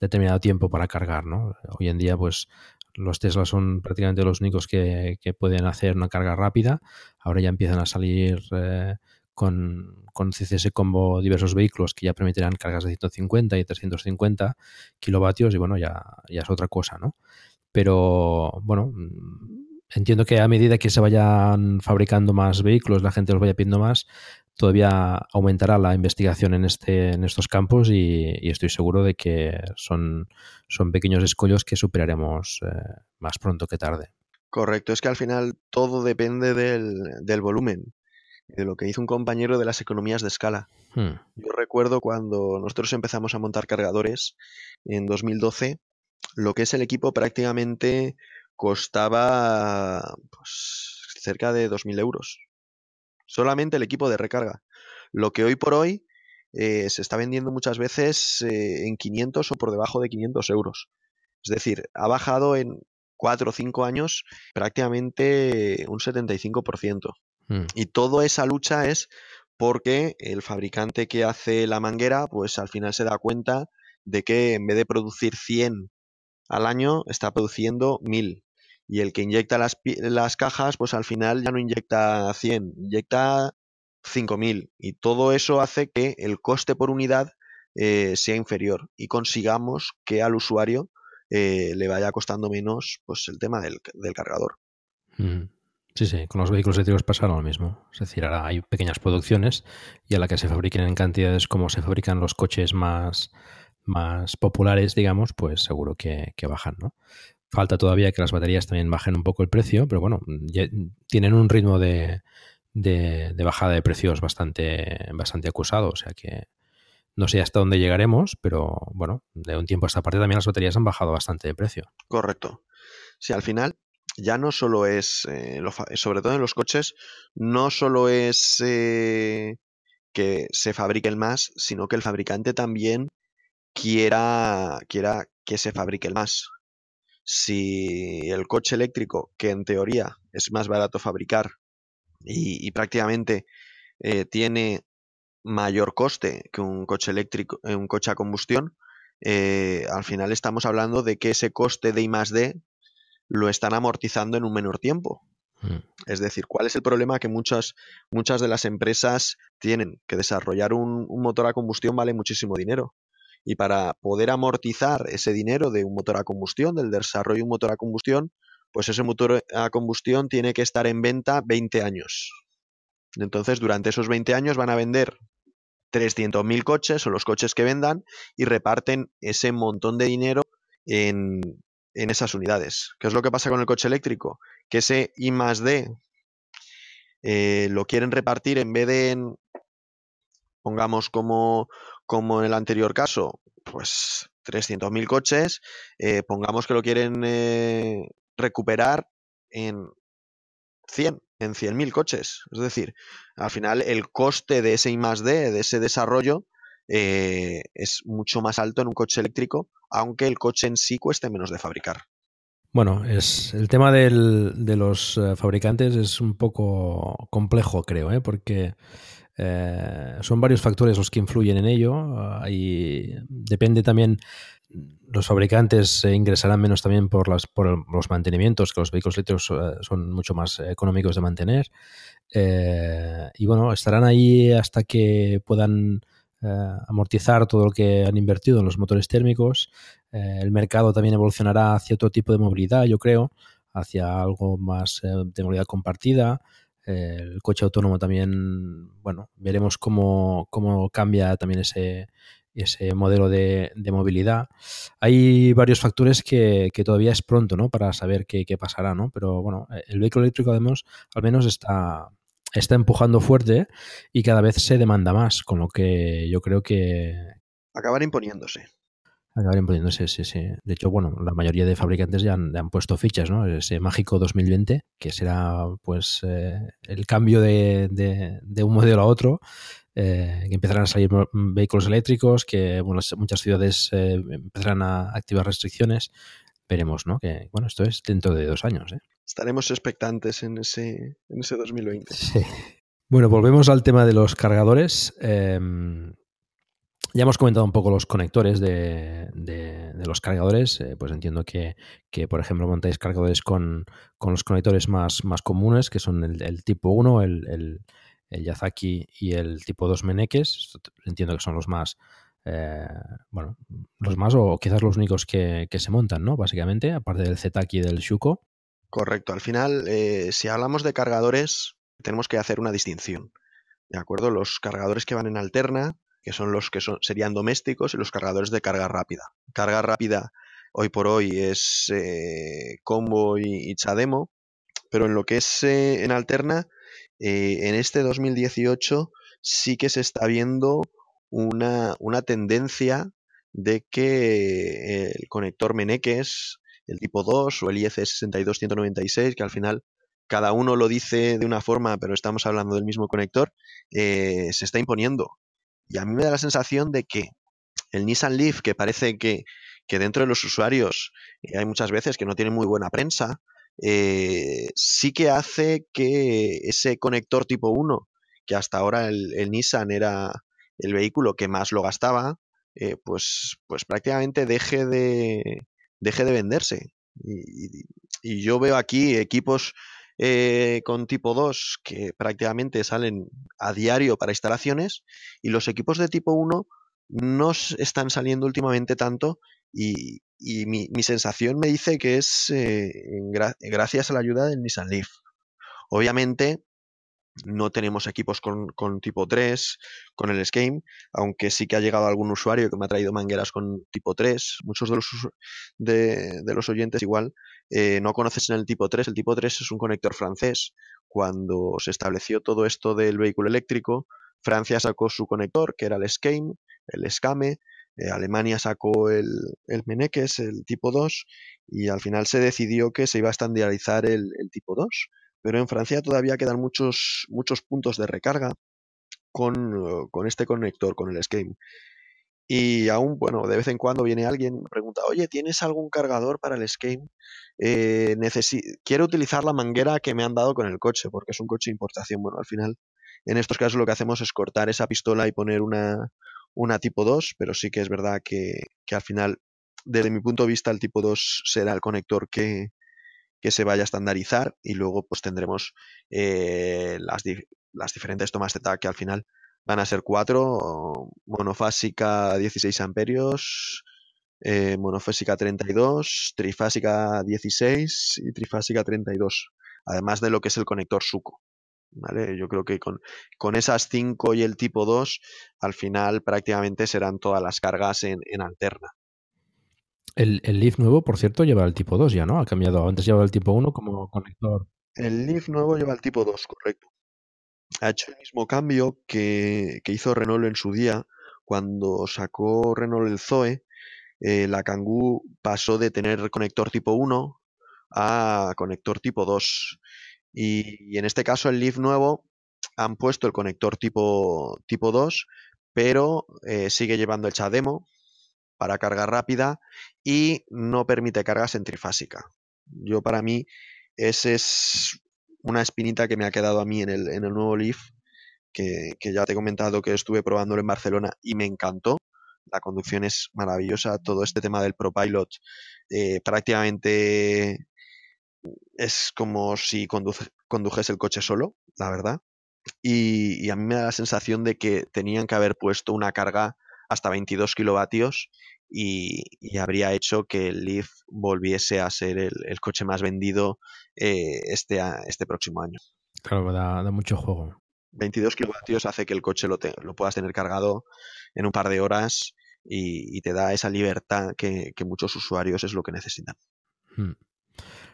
determinado tiempo para cargar, ¿no? Hoy en día, pues los Tesla son prácticamente los únicos que, que pueden hacer una carga rápida. Ahora ya empiezan a salir eh, con, con CCS Combo diversos vehículos que ya permitirán cargas de 150 y 350 kilovatios y bueno, ya, ya es otra cosa, ¿no? Pero bueno, mm, entiendo que a medida que se vayan fabricando más vehículos, la gente los vaya pidiendo más, todavía aumentará la investigación en, este, en estos campos y, y estoy seguro de que son, son pequeños escollos que superaremos eh, más pronto que tarde. Correcto, es que al final todo depende del, del volumen, de lo que hizo un compañero de las economías de escala. Hmm. Yo recuerdo cuando nosotros empezamos a montar cargadores en 2012, lo que es el equipo prácticamente costaba pues, cerca de 2.000 euros. Solamente el equipo de recarga. Lo que hoy por hoy eh, se está vendiendo muchas veces eh, en 500 o por debajo de 500 euros. Es decir, ha bajado en 4 o 5 años prácticamente un 75%. Hmm. Y toda esa lucha es porque el fabricante que hace la manguera, pues al final se da cuenta de que en vez de producir 100 al año, está produciendo 1000. Y el que inyecta las, las cajas, pues al final ya no inyecta 100, inyecta 5000. Y todo eso hace que el coste por unidad eh, sea inferior y consigamos que al usuario eh, le vaya costando menos pues el tema del, del cargador. Sí, sí, con los vehículos eléctricos pasa lo mismo. Es decir, ahora hay pequeñas producciones y a la que se fabriquen en cantidades como se fabrican los coches más, más populares, digamos, pues seguro que, que bajan, ¿no? Falta todavía que las baterías también bajen un poco el precio, pero bueno, tienen un ritmo de, de, bajada de precios bastante, bastante acusado, o sea que no sé hasta dónde llegaremos, pero bueno, de un tiempo a esta parte también las baterías han bajado bastante de precio. Correcto. Si al final ya no solo es, eh, sobre todo en los coches, no solo es eh, que se fabriquen más, sino que el fabricante también quiera, quiera que se fabrique más. Si el coche eléctrico, que en teoría es más barato fabricar y, y prácticamente eh, tiene mayor coste que un coche eléctrico, eh, un coche a combustión, eh, al final estamos hablando de que ese coste de I más D lo están amortizando en un menor tiempo. Mm. Es decir, ¿cuál es el problema que muchas, muchas de las empresas tienen? Que desarrollar un, un motor a combustión vale muchísimo dinero. Y para poder amortizar ese dinero de un motor a combustión, del desarrollo de un motor a combustión, pues ese motor a combustión tiene que estar en venta 20 años. Entonces, durante esos 20 años van a vender 300.000 coches o los coches que vendan y reparten ese montón de dinero en, en esas unidades. ¿Qué es lo que pasa con el coche eléctrico? Que ese I más D eh, lo quieren repartir en vez de en, pongamos como, como en el anterior caso, pues 300.000 coches, eh, pongamos que lo quieren eh, recuperar en 100, en 100.000 coches. Es decir, al final el coste de ese I D, de ese desarrollo, eh, es mucho más alto en un coche eléctrico, aunque el coche en sí cueste menos de fabricar. Bueno, es el tema de los fabricantes es un poco complejo, creo, porque eh, son varios factores los que influyen en ello ah, y depende también los fabricantes ingresarán menos también por, las, por los mantenimientos, que los vehículos eléctricos son mucho más económicos de mantener. y bueno, estarán ahí hasta que puedan amortizar todo lo que han invertido en los motores térmicos. Eh, el mercado también evolucionará hacia otro tipo de movilidad, yo creo, hacia algo más eh, de movilidad compartida. El coche autónomo también, bueno, veremos cómo, cómo cambia también ese, ese modelo de, movilidad. Hay varios factores que, todavía es pronto, ¿no? Para saber qué, qué, pasará, ¿no? Pero bueno, el vehículo eléctrico además, al menos está, está empujando fuerte y cada vez se demanda más, con lo que yo creo que... Acaban imponiéndose. Acabar imponiéndose, sí, sí. De hecho, bueno, la mayoría de fabricantes ya han, puesto fichas, ¿no? Ese mágico 2020, que será pues eh, el cambio de, de, un modelo a otro, eh, que empezarán a salir vehículos eléctricos, que muchas ciudades eh, empezarán a activar restricciones. Veremos, ¿no? Que, bueno, esto es dentro de dos años. Estaremos expectantes en ese, en ese 2020. Sí. Bueno, volvemos al tema de los cargadores. Em, ya hemos comentado un poco los conectores de, los cargadores. Eh, pues entiendo que, por ejemplo, montáis cargadores con, los conectores más, más comunes, que son el, tipo 1, el, Yazaki y el tipo 2 Menekes. Entiendo que son los más, eh, bueno, los más o quizás los únicos que, se montan, ¿no? Básicamente, aparte del Zetaki y del Shuko. Correcto. Al final, eh, si hablamos de cargadores, tenemos que hacer una distinción. ¿De acuerdo? Los cargadores que van en alterna que son los que son, serían domésticos y los cargadores de carga rápida. Carga rápida hoy por hoy es eh, Combo y, Chademo, pero en lo que es eh, en alterna, eh, en este 2018 sí que se está viendo una, una tendencia de que el conector Meneques, el tipo 2 o el IEC 62196, que al final cada uno lo dice de una forma, pero estamos hablando del mismo conector, se está imponiendo. Y a mí me da la sensación de que el Nissan Leaf, que parece que, dentro de los usuarios eh, hay muchas veces que no tiene muy buena prensa, eh, sí que hace que ese conector tipo 1, que hasta ahora el, Nissan era el vehículo que más lo gastaba, eh, pues, pues prácticamente deje de, deje de venderse. y yo veo aquí equipos eh, con tipo 2 que prácticamente salen a diario para instalaciones y los equipos de tipo 1 no están saliendo últimamente tanto y, mi, sensación me dice que es eh, gracias a la ayuda del Nissan Leaf. Obviamente no tenemos equipos con, tipo 3, con el Scheme, aunque sí que ha llegado algún usuario que me ha traído mangueras con tipo 3. Muchos de los, de, los oyentes igual eh, no conocen el tipo 3. El tipo 3 es un conector francés. Cuando se estableció todo esto del vehículo eléctrico, Francia sacó su conector, que era el Scheme, el Scame, eh, Alemania sacó el, el Meneques, el tipo 2, y al final se decidió que se iba a estandarizar el, tipo 2 pero en Francia todavía quedan muchos, muchos puntos de recarga con, con este conector, con el Scheme. Y aún, bueno, de vez en cuando viene alguien y me pregunta, oye, ¿tienes algún cargador para el Scheme? Eh, quiero utilizar la manguera que me han dado con el coche, porque es un coche de importación. Bueno, al final, en estos casos lo que hacemos es cortar esa pistola y poner una, una tipo 2, pero sí que es verdad que, que al final, desde mi punto de vista, el tipo 2 será el conector que, que se vaya a estandarizar y luego pues tendremos eh, las, las, diferentes tomas de TAC que al final van a ser cuatro, monofásica 16 amperios, eh, monofásica 32, trifásica 16 y trifásica 32, además de lo que es el conector suco. ¿Vale? Yo creo que con, con esas 5 y el tipo 2, al final prácticamente serán todas las cargas en, en alterna. El, Leaf nuevo, por cierto, lleva el tipo 2 ya, ¿no? Ha cambiado. Antes llevaba el tipo 1 como conector. El Leaf nuevo lleva el tipo 2, correcto. Ha hecho el mismo cambio que, hizo Renault en su día. Cuando sacó Renault el Zoe, eh, la Kangoo pasó de tener conector tipo 1 a conector tipo 2. Y, en este caso el Leaf nuevo han puesto el conector tipo, tipo 2, pero eh, sigue llevando el CHAdeMO para carga rápida y no permite carga centrifásica. Yo para mí, esa es una espinita que me ha quedado a mí en el, en el nuevo Leaf, que, que ya te he comentado que estuve probándolo en Barcelona y me encantó. La conducción es maravillosa, todo este tema del ProPilot eh, prácticamente es como si conduce- condujes el coche solo, la verdad. Y, y a mí me da la sensación de que tenían que haber puesto una carga hasta 22 kilovatios y, y habría hecho que el Leaf volviese a ser el, el coche más vendido eh, este, este próximo año. Claro, da, da mucho juego. 22 kilovatios hace que el coche lo, te- lo puedas tener cargado en un par de horas y, y te da esa libertad que, que muchos usuarios es lo que necesitan. Hmm.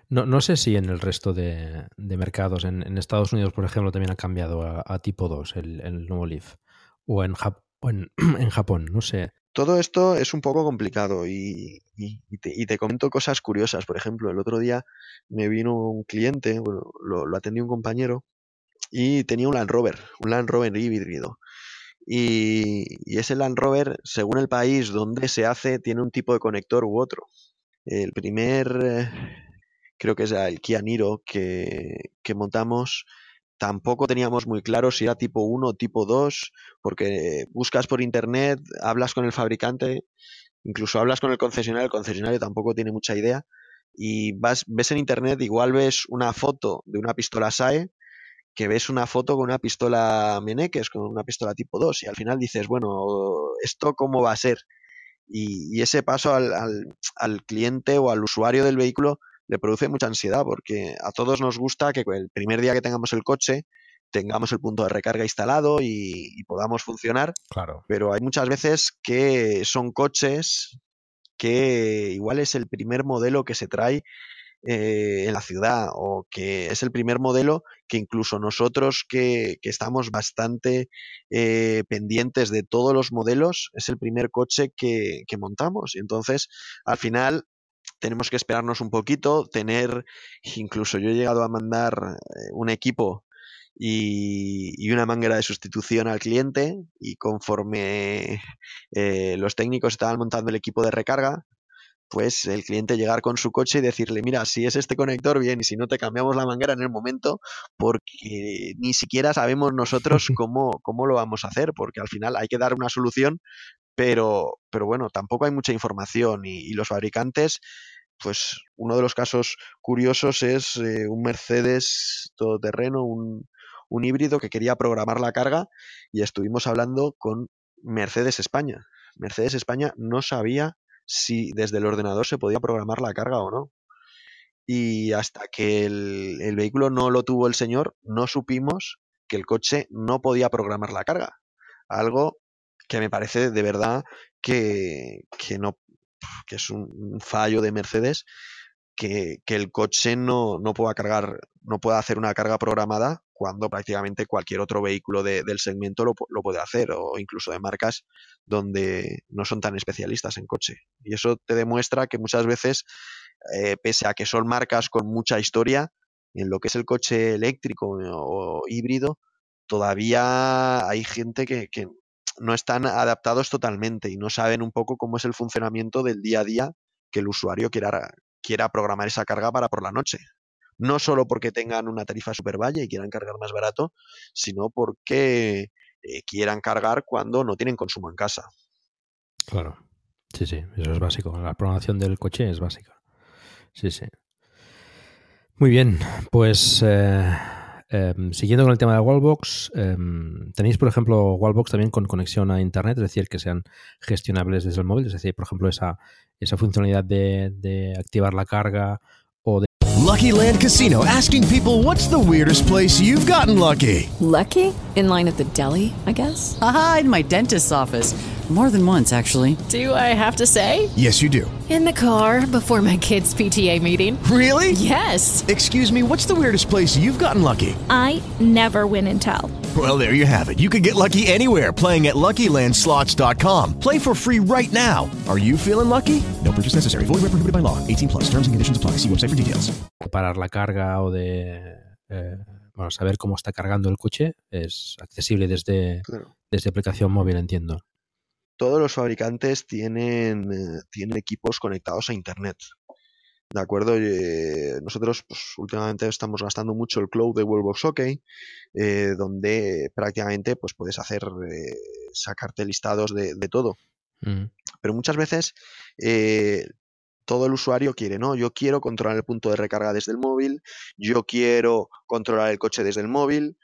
No, no sé si en el resto de, de mercados, en, en Estados Unidos, por ejemplo, también ha cambiado a, a tipo 2 el, el nuevo Leaf. O en, Jap- o en, en Japón, no sé. Todo esto es un poco complicado y, y- y te, y te comento cosas curiosas. Por ejemplo, el otro día me vino un cliente, bueno, lo, lo atendió un compañero y tenía un Land Rover, un Land Rover híbrido. Y, ese Land Rover, según el país donde se hace, tiene un tipo de conector u otro. El primer, eh, creo que es el Kia Niro que montamos, tampoco teníamos muy claro si era tipo 1 o tipo 2, porque buscas por internet, hablas con el fabricante, incluso hablas con el concesionario, el concesionario tampoco tiene mucha idea, y vas, ves en internet, igual ves una foto de una pistola SAE, que ves una foto con una pistola Meneques, con una pistola tipo 2, y al final dices, bueno, ¿esto cómo va a ser? Y, y ese paso al, al- al cliente o al usuario del vehículo le produce mucha ansiedad, porque a todos nos gusta que el primer día que tengamos el coche tengamos el punto de recarga instalado y, y podamos funcionar, Claro. pero hay muchas veces que son coches que igual es el primer modelo que se trae eh, en la ciudad o que es el primer modelo que incluso nosotros que, que estamos bastante eh, pendientes de todos los modelos, es el primer coche que, que montamos. Y entonces, al final, tenemos que esperarnos un poquito, tener, incluso yo he llegado a mandar eh, un equipo y, y una manguera de sustitución al cliente y conforme eh, los técnicos estaban montando el equipo de recarga, pues el cliente llegar con su coche y decirle, mira, si es este conector, bien, y si no te cambiamos la manguera en el momento, porque ni siquiera sabemos nosotros cómo, cómo lo vamos a hacer, porque al final hay que dar una solución, pero, pero bueno, tampoco hay mucha información y, y los fabricantes, pues uno de los casos curiosos es eh, un Mercedes todoterreno, un, un híbrido que quería programar la carga y estuvimos hablando con Mercedes España. Mercedes España no sabía si desde el ordenador se podía programar la carga o no. Y hasta que el, el vehículo no lo tuvo el señor, no supimos que el coche no podía programar la carga. Algo que me parece de verdad que, que no que es un, fallo de Mercedes que, que el coche no, no pueda cargar, no pueda hacer una carga programada cuando prácticamente cualquier otro vehículo de- del segmento lo, lo puede hacer, o incluso de marcas donde no son tan especialistas en coche. Y eso te demuestra que muchas veces, eh, pese a que son marcas con mucha historia, en lo que es el coche eléctrico o híbrido, todavía hay gente que, que no están adaptados totalmente y no saben un poco cómo es el funcionamiento del día a día que el usuario quiera, quiera programar esa carga para por la noche. No solo porque tengan una tarifa super valle y quieran cargar más barato, sino porque eh, quieran cargar cuando no tienen consumo en casa. Claro. Sí, sí, eso es básico. La programación del coche es básica. Sí, sí. Muy bien, pues eh, eh, siguiendo con el tema de Wallbox, eh, tenéis, por ejemplo, Wallbox también con conexión a Internet, es decir, que sean gestionables desde el móvil, es decir, por ejemplo, esa, esa funcionalidad de, de activar la carga o de... Lucky Land Casino asking people what's the weirdest place you've gotten lucky? Lucky? In line at the deli, I guess? Aha, in my dentist's office. More than once, actually. Do I have to say? Yes, you do. In the car before my kids' PTA meeting. Really? Yes. Excuse me, what's the weirdest place you've gotten lucky? I never win and tell. Well, there you have it. You can get lucky anywhere playing at LuckyLandSlots.com. Play for free right now. Are you feeling lucky? No purchase necessary. Void where prohibited by law. 18 plus. Terms and conditions apply. See website for details. parar la carga o de eh, bueno, saber cómo está cargando el coche es accesible desde, desde aplicación móvil, entiendo. Todos los fabricantes tienen, eh, tienen equipos conectados a Internet. ¿De acuerdo? Eh, nosotros pues, últimamente estamos gastando mucho el cloud de Wallbox OK, eh, donde prácticamente pues, puedes hacer, sacarte listados de, todo. Mm. Pero muchas veces todo el usuario quiere, ¿no? Yo quiero controlar el punto de recarga desde el móvil, yo quiero controlar el coche desde el móvil.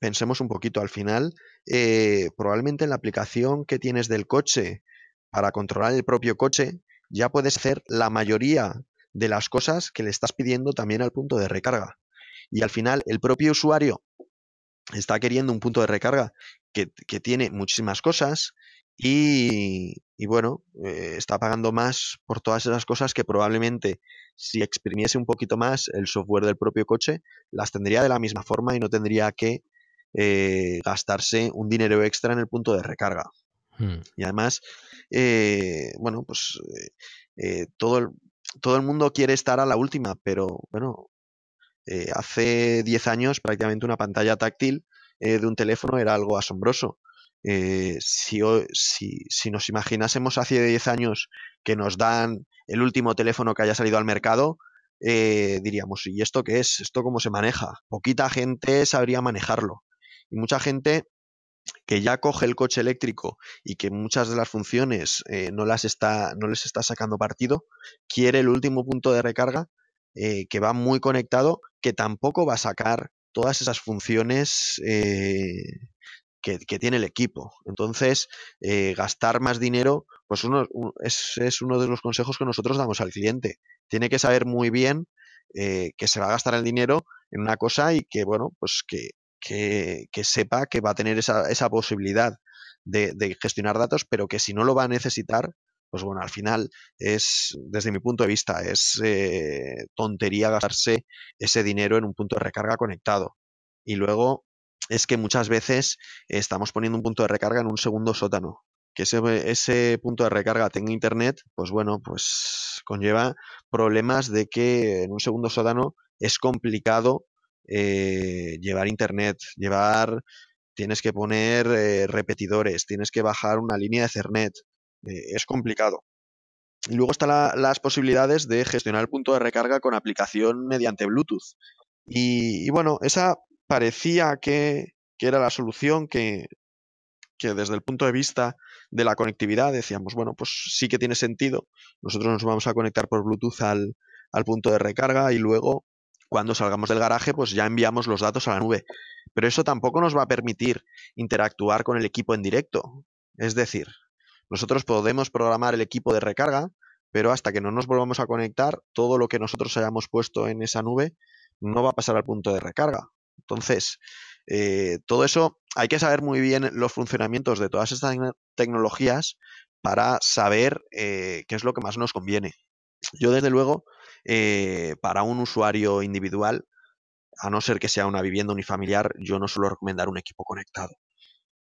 Pensemos un poquito, al final, eh, probablemente en la aplicación que tienes del coche para controlar el propio coche, ya puedes hacer la mayoría de las cosas que le estás pidiendo también al punto de recarga. Y al final, el propio usuario está queriendo un punto de recarga que, que tiene muchísimas cosas y, bueno, eh, está pagando más por todas esas cosas que probablemente si exprimiese un poquito más el software del propio coche, las tendría de la misma forma y no tendría que eh, gastarse un dinero extra en el punto de recarga. Hmm. Y además, eh, bueno, pues todo, el, todo el mundo quiere estar a la última, pero bueno, hace 10 años prácticamente una pantalla táctil de un teléfono era algo asombroso. Eh, si, si, nos imaginásemos hace 10 años que nos dan el último teléfono que haya salido al mercado, eh, diríamos, ¿y esto qué es? ¿Esto cómo se maneja? Poquita gente sabría manejarlo. Y mucha gente que ya coge el coche eléctrico y que muchas de las funciones eh, no, las está, no les está sacando partido, quiere el último punto de recarga que va muy conectado, que tampoco va a sacar todas esas funciones que, tiene el equipo. Entonces, eh, gastar más dinero, pues uno, es, uno de los consejos que nosotros damos al cliente. Tiene que saber muy bien eh, que se va a gastar el dinero en una cosa y que, bueno, pues que, que, sepa que va a tener esa, esa posibilidad de, gestionar datos, pero que si no lo va a necesitar, pues bueno, al final es, desde mi punto de vista, es eh, tontería gastarse ese dinero en un punto de recarga conectado. Y luego, es que muchas veces estamos poniendo un punto de recarga en un segundo sótano. Que ese, ese punto de recarga tenga internet, pues bueno, pues conlleva problemas de que en un segundo sótano es complicado eh, llevar internet, llevar, tienes que poner eh, repetidores, tienes que bajar una línea de Ethernet, eh, es complicado. Y luego están las posibilidades de gestionar el punto de recarga con aplicación mediante Bluetooth. y bueno, esa parecía que, era la solución que, desde el punto de vista de la conectividad decíamos, bueno, pues sí que tiene sentido. Nosotros nos vamos a conectar por Bluetooth al, al punto de recarga y luego cuando salgamos del garaje, pues ya enviamos los datos a la nube. Pero eso tampoco nos va a permitir interactuar con el equipo en directo. Es decir, nosotros podemos programar el equipo de recarga, pero hasta que no nos volvamos a conectar, todo lo que nosotros hayamos puesto en esa nube no va a pasar al punto de recarga. Entonces, eh, todo eso hay que saber muy bien los funcionamientos de todas estas tecnologías para saber eh, qué es lo que más nos conviene. Yo, desde luego, eh, para un usuario individual, a no ser que sea una vivienda unifamiliar, yo no suelo recomendar un equipo conectado.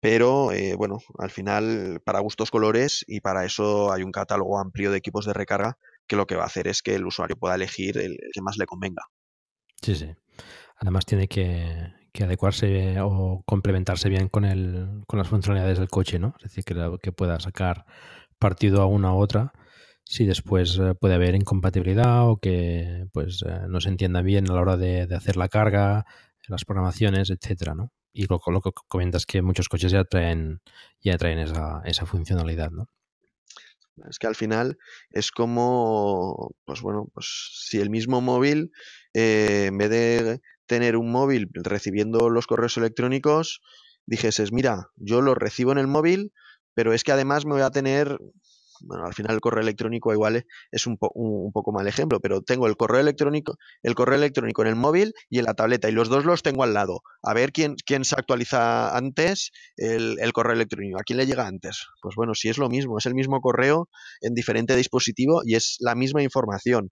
Pero bueno, al final, para gustos colores y para eso hay un catálogo amplio de equipos de recarga que lo que va a hacer es que el usuario pueda elegir el que más le convenga. Sí, sí. Además tiene que, adecuarse o complementarse bien con, el, con las funcionalidades del coche, ¿no? Es decir, que, que pueda sacar partido a una u otra si después eh, puede haber incompatibilidad o que pues eh, no se entienda bien a la hora de, hacer la carga, las programaciones, etcétera, ¿no? Y lo, lo que comentas que muchos coches ya traen, ya traen esa, esa funcionalidad, ¿no? Es que al final es como, pues bueno, pues si el mismo móvil, eh, en vez de tener un móvil recibiendo los correos electrónicos, dijeses, mira, yo los recibo en el móvil, pero es que además me voy a tener bueno, al final el correo electrónico igual es un, un, poco mal ejemplo, pero tengo el correo electrónico, el correo electrónico en el móvil y en la tableta, y los dos los tengo al lado. A ver quién, quién se actualiza antes el, correo electrónico, a quién le llega antes. Pues bueno, si es lo mismo, es el mismo correo en diferente dispositivo y es la misma información.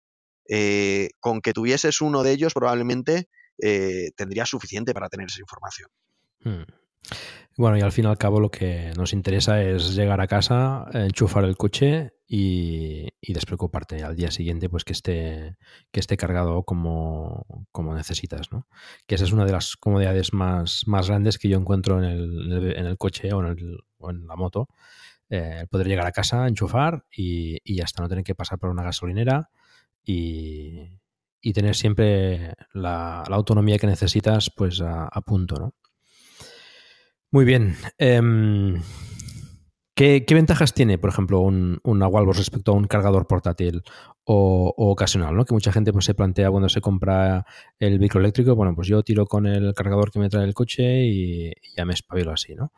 Eh, con que tuvieses uno de ellos, probablemente eh, tendría suficiente para tener esa información. Hmm. Bueno, y al fin y al cabo lo que nos interesa es llegar a casa, enchufar el coche y, despreocuparte al día siguiente pues que esté, que esté cargado como, como, necesitas, ¿no? Que esa es una de las comodidades más, más grandes que yo encuentro en el, en el, coche o en, el, la moto. Eh, poder llegar a casa, enchufar y, y hasta no tener que pasar por una gasolinera y, y tener siempre la, la, autonomía que necesitas pues a, a punto, ¿no? Muy bien. Em, ¿qué, ventajas tiene, por ejemplo, un, un Wallbox respecto a un cargador portátil o, ocasional? ¿no? Que mucha gente pues, se plantea cuando se compra el vehículo eléctrico, bueno, pues yo tiro con el cargador que me trae el coche y, ya me espabilo así, ¿no?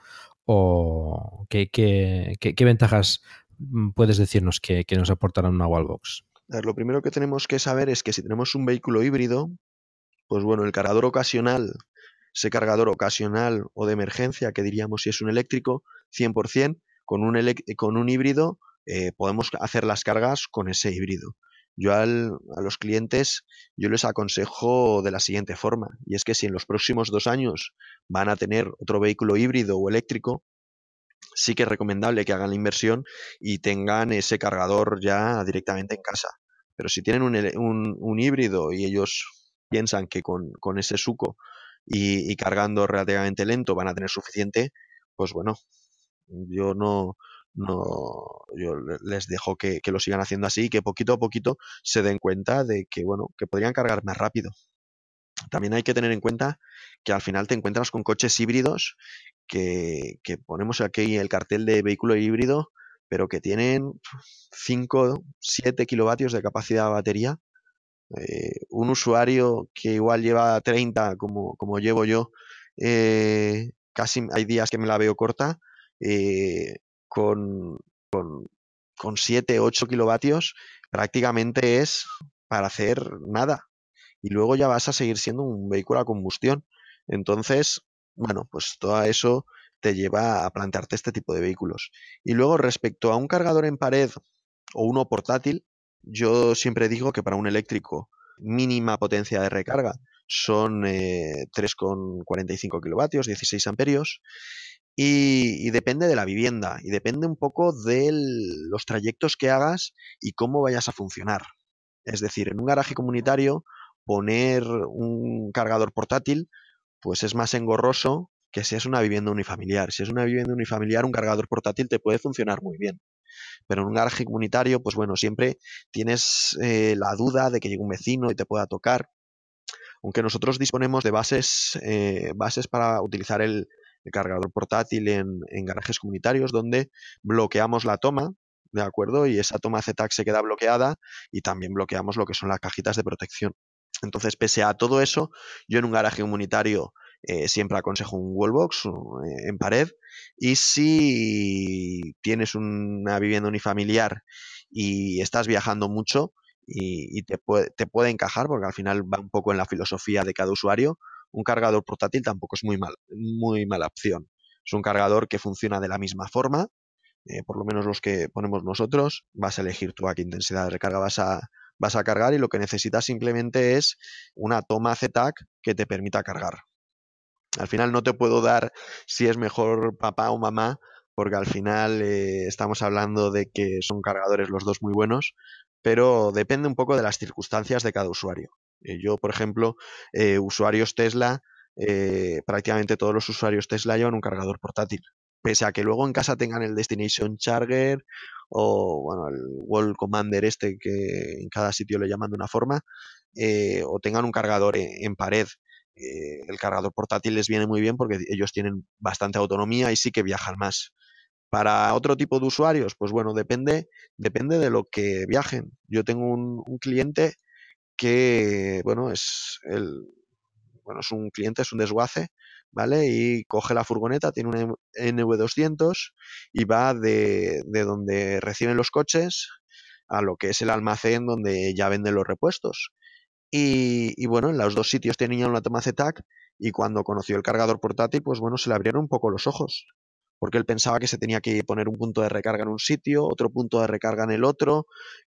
¿O qué, qué, ventajas puedes decirnos que, nos aportarán una Wallbox? Lo primero que tenemos que saber es que si tenemos un vehículo híbrido, pues bueno, el cargador ocasional ese cargador ocasional o de emergencia, que diríamos si es un eléctrico, 100%, con un, con un híbrido eh, podemos hacer las cargas con ese híbrido. Yo a los clientes yo les aconsejo de la siguiente forma, y es que si en los próximos dos años van a tener otro vehículo híbrido o eléctrico, sí que es recomendable que hagan la inversión y tengan ese cargador ya directamente en casa. Pero si tienen un, un, híbrido y ellos piensan que con, con ese suco y, cargando relativamente lento van a tener suficiente, pues bueno, yo no, no yo les dejo que, lo sigan haciendo así y que poquito a poquito se den cuenta de que bueno que podrían cargar más rápido. También hay que tener en cuenta que al final te encuentras con coches híbridos que, que ponemos aquí el cartel de vehículo híbrido pero que tienen 5 7 kilovatios de capacidad de batería eh, un usuario que igual lleva 30 como, como llevo yo, eh, casi hay días que me la veo corta, eh, con, con, con 7, 8 kilovatios, prácticamente es para hacer nada. Y luego ya vas a seguir siendo un vehículo a combustión. Entonces, bueno, pues todo eso te lleva a plantearte este tipo de vehículos. Y luego respecto a un cargador en pared o uno portátil, yo siempre digo que para un eléctrico mínima potencia de recarga son eh, 3,45 kilovatios, 16 amperios. Y, depende de la vivienda y depende un poco de los trayectos que hagas y cómo vayas a funcionar. Es decir, en un garaje comunitario poner un cargador portátil pues es más engorroso que si es una vivienda unifamiliar. Si es una vivienda unifamiliar, un cargador portátil te puede funcionar muy bien. Pero en un garaje comunitario, pues bueno, siempre tienes eh, la duda de que llegue un vecino y te pueda tocar. Aunque nosotros disponemos de bases, eh, bases para utilizar el, cargador portátil en, garajes comunitarios donde bloqueamos la toma, ¿de acuerdo? Y esa toma ZTAC se queda bloqueada y también bloqueamos lo que son las cajitas de protección. Entonces, pese a todo eso, yo en un garaje comunitario eh, siempre aconsejo un wallbox eh, en pared. Y si tienes una vivienda unifamiliar y estás viajando mucho y, te, puede, te puede encajar, porque al final va un poco en la filosofía de cada usuario, un cargador portátil tampoco es muy, mal, muy mala opción. Es un cargador que funciona de la misma forma, eh, por lo menos los que ponemos nosotros. Vas a elegir tú a qué intensidad de recarga vas a, vas a cargar y lo que necesitas simplemente es una toma ZTAC que te permita cargar. Al final no te puedo dar si es mejor papá o mamá, porque al final eh, estamos hablando de que son cargadores los dos muy buenos, pero depende un poco de las circunstancias de cada usuario. Eh, yo, por ejemplo, eh, usuarios Tesla, prácticamente todos los usuarios Tesla llevan un cargador portátil. Pese a que luego en casa tengan el Destination Charger o bueno, el Wall Commander este que en cada sitio le llaman de una forma, o tengan un cargador en pared eh, el cargador portátil les viene muy bien porque ellos tienen bastante autonomía y sí que viajan más. Para otro tipo de usuarios, pues bueno, depende, depende de lo que viajen. Yo tengo un, cliente que, bueno, es el, bueno, es un cliente, es un desguace, ¿vale? Y coge la furgoneta, tiene un NV200 y va de, de donde reciben los coches a lo que es el almacén donde ya venden los repuestos. Y, bueno, en los dos sitios tenían una toma ZTAC y cuando conoció el cargador portátil, pues bueno, se le abrieron un poco los ojos, porque él pensaba que se tenía que poner un punto de recarga en un sitio, otro punto de recarga en el otro,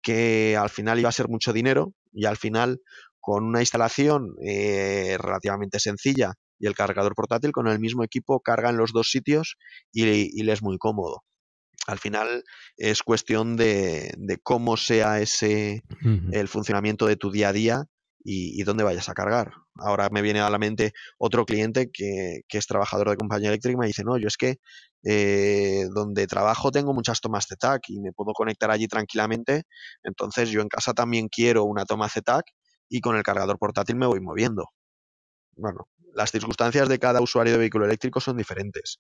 que al final iba a ser mucho dinero y al final con una instalación eh, relativamente sencilla y el cargador portátil con el mismo equipo carga en los dos sitios y, y le es muy cómodo. Al final es cuestión de, de cómo sea ese el funcionamiento de tu día a día y, dónde vayas a cargar. Ahora me viene a la mente otro cliente que, es trabajador de compañía eléctrica y me dice, no, yo es que eh, donde trabajo tengo muchas tomas ZTAC y me puedo conectar allí tranquilamente, entonces yo en casa también quiero una toma ZTAC y con el cargador portátil me voy moviendo. Bueno, las circunstancias de cada usuario de vehículo eléctrico son diferentes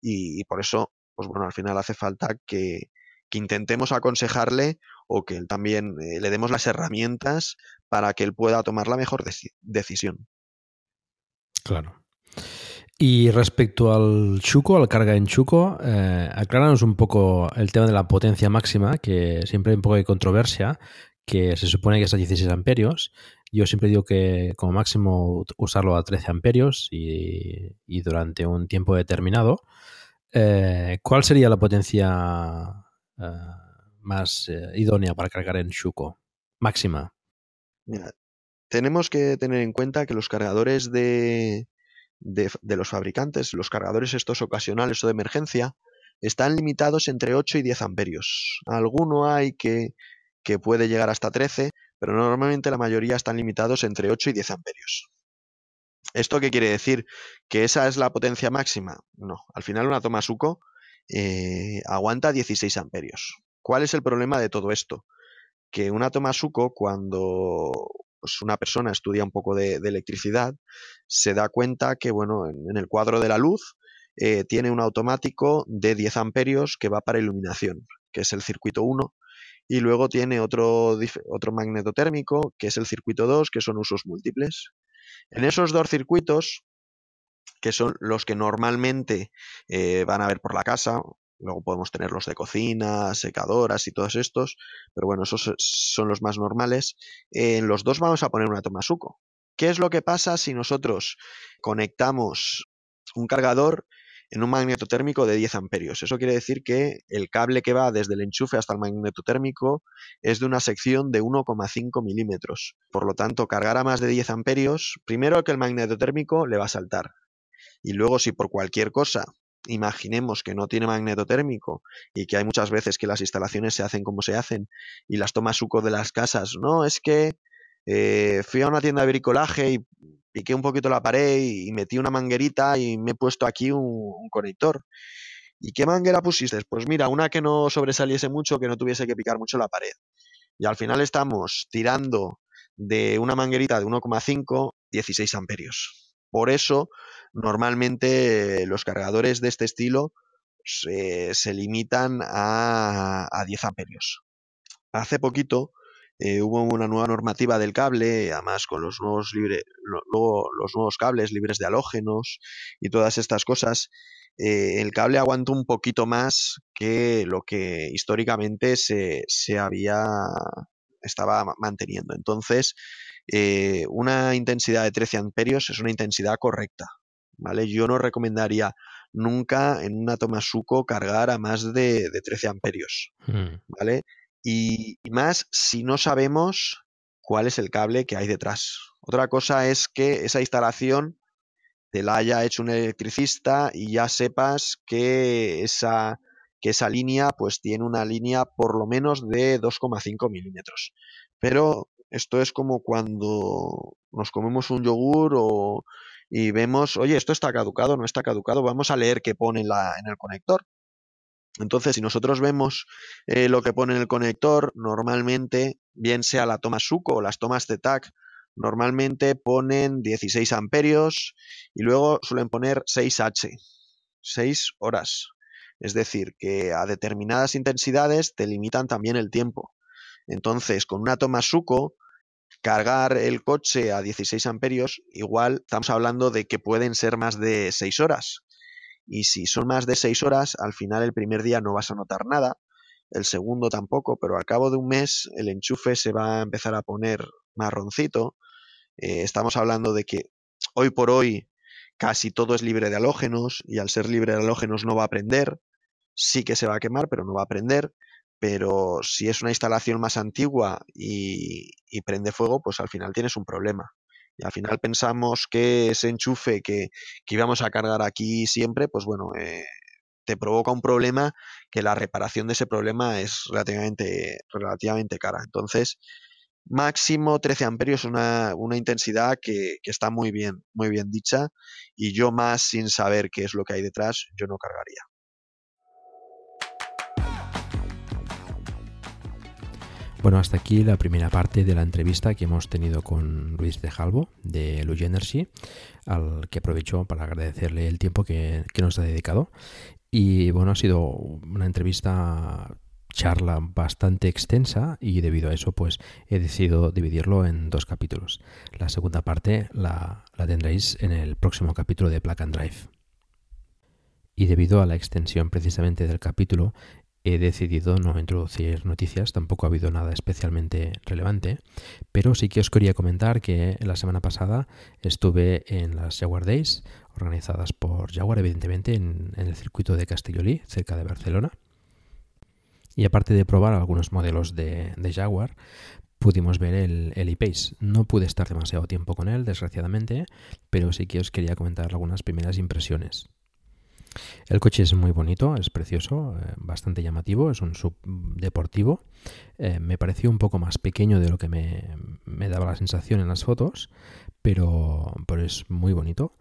y, por eso, pues bueno, al final hace falta que intentemos aconsejarle o que él también eh, le demos las herramientas para que él pueda tomar la mejor deci decisión. Claro. Y respecto al Chuco, al carga en Chuco, eh, acláranos un poco el tema de la potencia máxima, que siempre hay un poco de controversia, que se supone que es a 16 amperios. Yo siempre digo que como máximo usarlo a 13 amperios y, y durante un tiempo determinado. Eh, ¿Cuál sería la potencia uh, más uh, idónea para cargar en Shuko? Máxima. Mira, tenemos que tener en cuenta que los cargadores de, de, de, los fabricantes, los cargadores estos ocasionales o de emergencia, están limitados entre 8 y 10 amperios. Alguno hay que, que puede llegar hasta 13, pero normalmente la mayoría están limitados entre 8 y 10 amperios. ¿Esto qué quiere decir? ¿Que esa es la potencia máxima? No, al final una toma Suco eh, aguanta 16 amperios. ¿Cuál es el problema de todo esto? Que una toma Suco, cuando pues, una persona estudia un poco de, electricidad, se da cuenta que, bueno, en, en el cuadro de la luz eh, tiene un automático de 10 amperios que va para iluminación, que es el circuito 1, y luego tiene otro, otro magnetotérmico, que es el circuito 2, que son usos múltiples. En esos dos circuitos, que son los que normalmente eh, van a ver por la casa. Luego podemos tener los de cocina, secadoras y todos estos, pero bueno, esos son los más normales. En los dos vamos a poner una toma suco. ¿Qué es lo que pasa si nosotros conectamos un cargador en un magnetotérmico de 10 amperios? Eso quiere decir que el cable que va desde el enchufe hasta el magnetotérmico es de una sección de 1,5 milímetros. Por lo tanto, cargar a más de 10 amperios, primero que el magnetotérmico le va a saltar. Y luego, si por cualquier cosa imaginemos que no tiene magnetotérmico y que hay muchas veces que las instalaciones se hacen como se hacen y las tomas suco de las casas, no, es que eh, fui a una tienda de bricolaje y piqué un poquito la pared y metí una manguerita y me he puesto aquí un, un conector. ¿Y qué manguera pusiste? Pues mira, una que no sobresaliese mucho, que no tuviese que picar mucho la pared. Y al final estamos tirando de una manguerita de 1,5, 16 amperios. Por eso, normalmente los cargadores de este estilo se, limitan a, a, 10 amperios. Hace poquito eh, hubo una nueva normativa del cable, además con los nuevos, luego los nuevos cables libres de halógenos y todas estas cosas. Eh, el cable aguantó un poquito más que lo que históricamente se, se había estaba manteniendo. Entonces, eh, una intensidad de 13 amperios es una intensidad correcta. ¿vale? Yo no recomendaría nunca en una toma suco cargar a más de, de 13 amperios. Mm. ¿vale? Y, y más si no sabemos cuál es el cable que hay detrás. Otra cosa es que esa instalación te la haya hecho un electricista y ya sepas que esa, que esa línea pues tiene una línea por lo menos de 2,5 milímetros. Pero esto es como cuando nos comemos un yogur o, y vemos, oye, esto está caducado, no está caducado, vamos a leer qué pone en, la, en el conector. Entonces, si nosotros vemos eh, lo que pone en el conector, normalmente, bien sea la toma Suco o las tomas de TAC, normalmente ponen 16 amperios y luego suelen poner 6H, 6 horas. Es decir, que a determinadas intensidades te limitan también el tiempo. Entonces, con una toma Suco, cargar el coche a 16 amperios, igual estamos hablando de que pueden ser más de 6 horas. Y si son más de 6 horas, al final el primer día no vas a notar nada, el segundo tampoco, pero al cabo de un mes el enchufe se va a empezar a poner marroncito. Eh, estamos hablando de que hoy por hoy casi todo es libre de halógenos y al ser libre de halógenos no va a prender. Sí que se va a quemar, pero no va a prender pero si es una instalación más antigua y, prende fuego, pues al final tienes un problema. Y al final pensamos que ese enchufe que, que íbamos a cargar aquí siempre, pues bueno, eh, te provoca un problema que la reparación de ese problema es relativamente, relativamente cara. Entonces, máximo 13 amperios, una, una intensidad que, que, está muy bien, muy bien dicha, y yo más sin saber qué es lo que hay detrás, yo no cargaría. Bueno, hasta aquí la primera parte de la entrevista que hemos tenido con Luis de Jalvo de Luge Energy, al que aprovecho para agradecerle el tiempo que, nos ha dedicado. Y bueno, ha sido una entrevista charla bastante extensa y debido a eso pues he decidido dividirlo en dos capítulos. La segunda parte la, la tendréis en el próximo capítulo de Plug and Drive. Y debido a la extensión precisamente del capítulo he decidido no introducir noticias, tampoco ha habido nada especialmente relevante, pero sí que os quería comentar que la semana pasada estuve en las Jaguar Days, organizadas por Jaguar, evidentemente, en, el circuito de Castellolí, cerca de Barcelona. Y aparte de probar algunos modelos de, Jaguar, pudimos ver el, el E-Pace. No pude estar demasiado tiempo con él, desgraciadamente, pero sí que os quería comentar algunas primeras impresiones. El coche es muy bonito, es precioso, eh, bastante llamativo, es un subdeportivo. Eh, me pareció un poco más pequeño de lo que me, daba la sensación en las fotos, pero, pero, es muy bonito.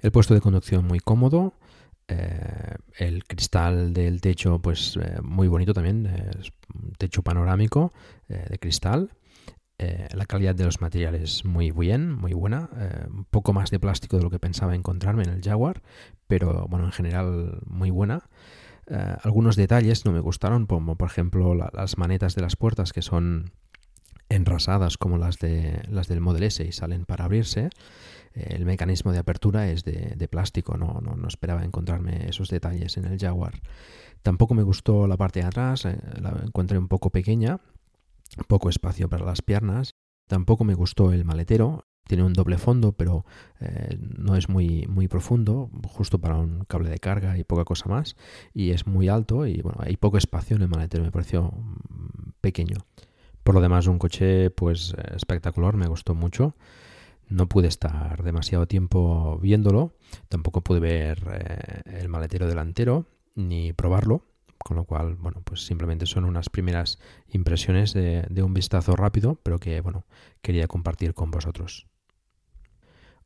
El puesto de conducción muy cómodo. Eh, el cristal del techo, pues eh, muy bonito también, es un techo panorámico de cristal. Eh, la calidad de los materiales muy bien, muy buena. Eh, un poco más de plástico de lo que pensaba encontrarme en el Jaguar, pero bueno, en general muy buena. Eh, algunos detalles no me gustaron, como por ejemplo la, las manetas de las puertas que son enrasadas como las, de, las del Model S y salen para abrirse. El mecanismo de apertura es de, de plástico, no, no, no, esperaba encontrarme esos detalles en el Jaguar. Tampoco me gustó la parte de atrás, la encontré un poco pequeña, poco espacio para las piernas. Tampoco me gustó el maletero. Tiene un doble fondo, pero eh, no es muy, muy profundo, justo para un cable de carga y poca cosa más. Y es muy alto y bueno, hay poco espacio en el maletero, me pareció mm, pequeño. Por lo demás, un coche pues espectacular, me gustó mucho. No pude estar demasiado tiempo viéndolo, tampoco pude ver eh, el maletero delantero ni probarlo, con lo cual, bueno, pues simplemente son unas primeras impresiones de, un vistazo rápido, pero que, bueno, quería compartir con vosotros.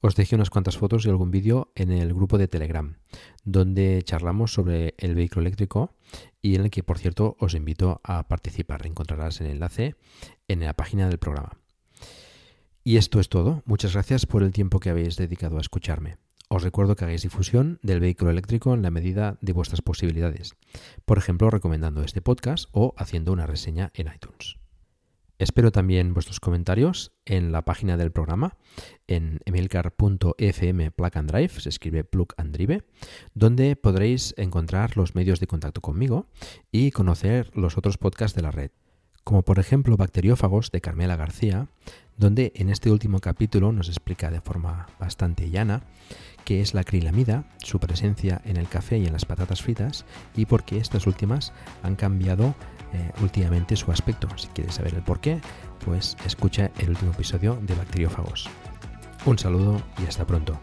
Os dejé unas cuantas fotos y algún vídeo en el grupo de Telegram, donde charlamos sobre el vehículo eléctrico y en el que, por cierto, os invito a participar. Encontrarás el enlace en la página del programa. Y esto es todo. Muchas gracias por el tiempo que habéis dedicado a escucharme. Os recuerdo que hagáis difusión del vehículo eléctrico en la medida de vuestras posibilidades, por ejemplo recomendando este podcast o haciendo una reseña en iTunes. Espero también vuestros comentarios en la página del programa, en emilcar.fm plug and drive, se escribe plug and drive, donde podréis encontrar los medios de contacto conmigo y conocer los otros podcasts de la red, como por ejemplo Bacteriófagos de Carmela García, donde en este último capítulo nos explica de forma bastante llana qué es la acrilamida, su presencia en el café y en las patatas fritas y por qué estas últimas han cambiado eh, últimamente su aspecto. Si quieres saber el por qué, pues escucha el último episodio de Bacteriófagos. Un saludo y hasta pronto.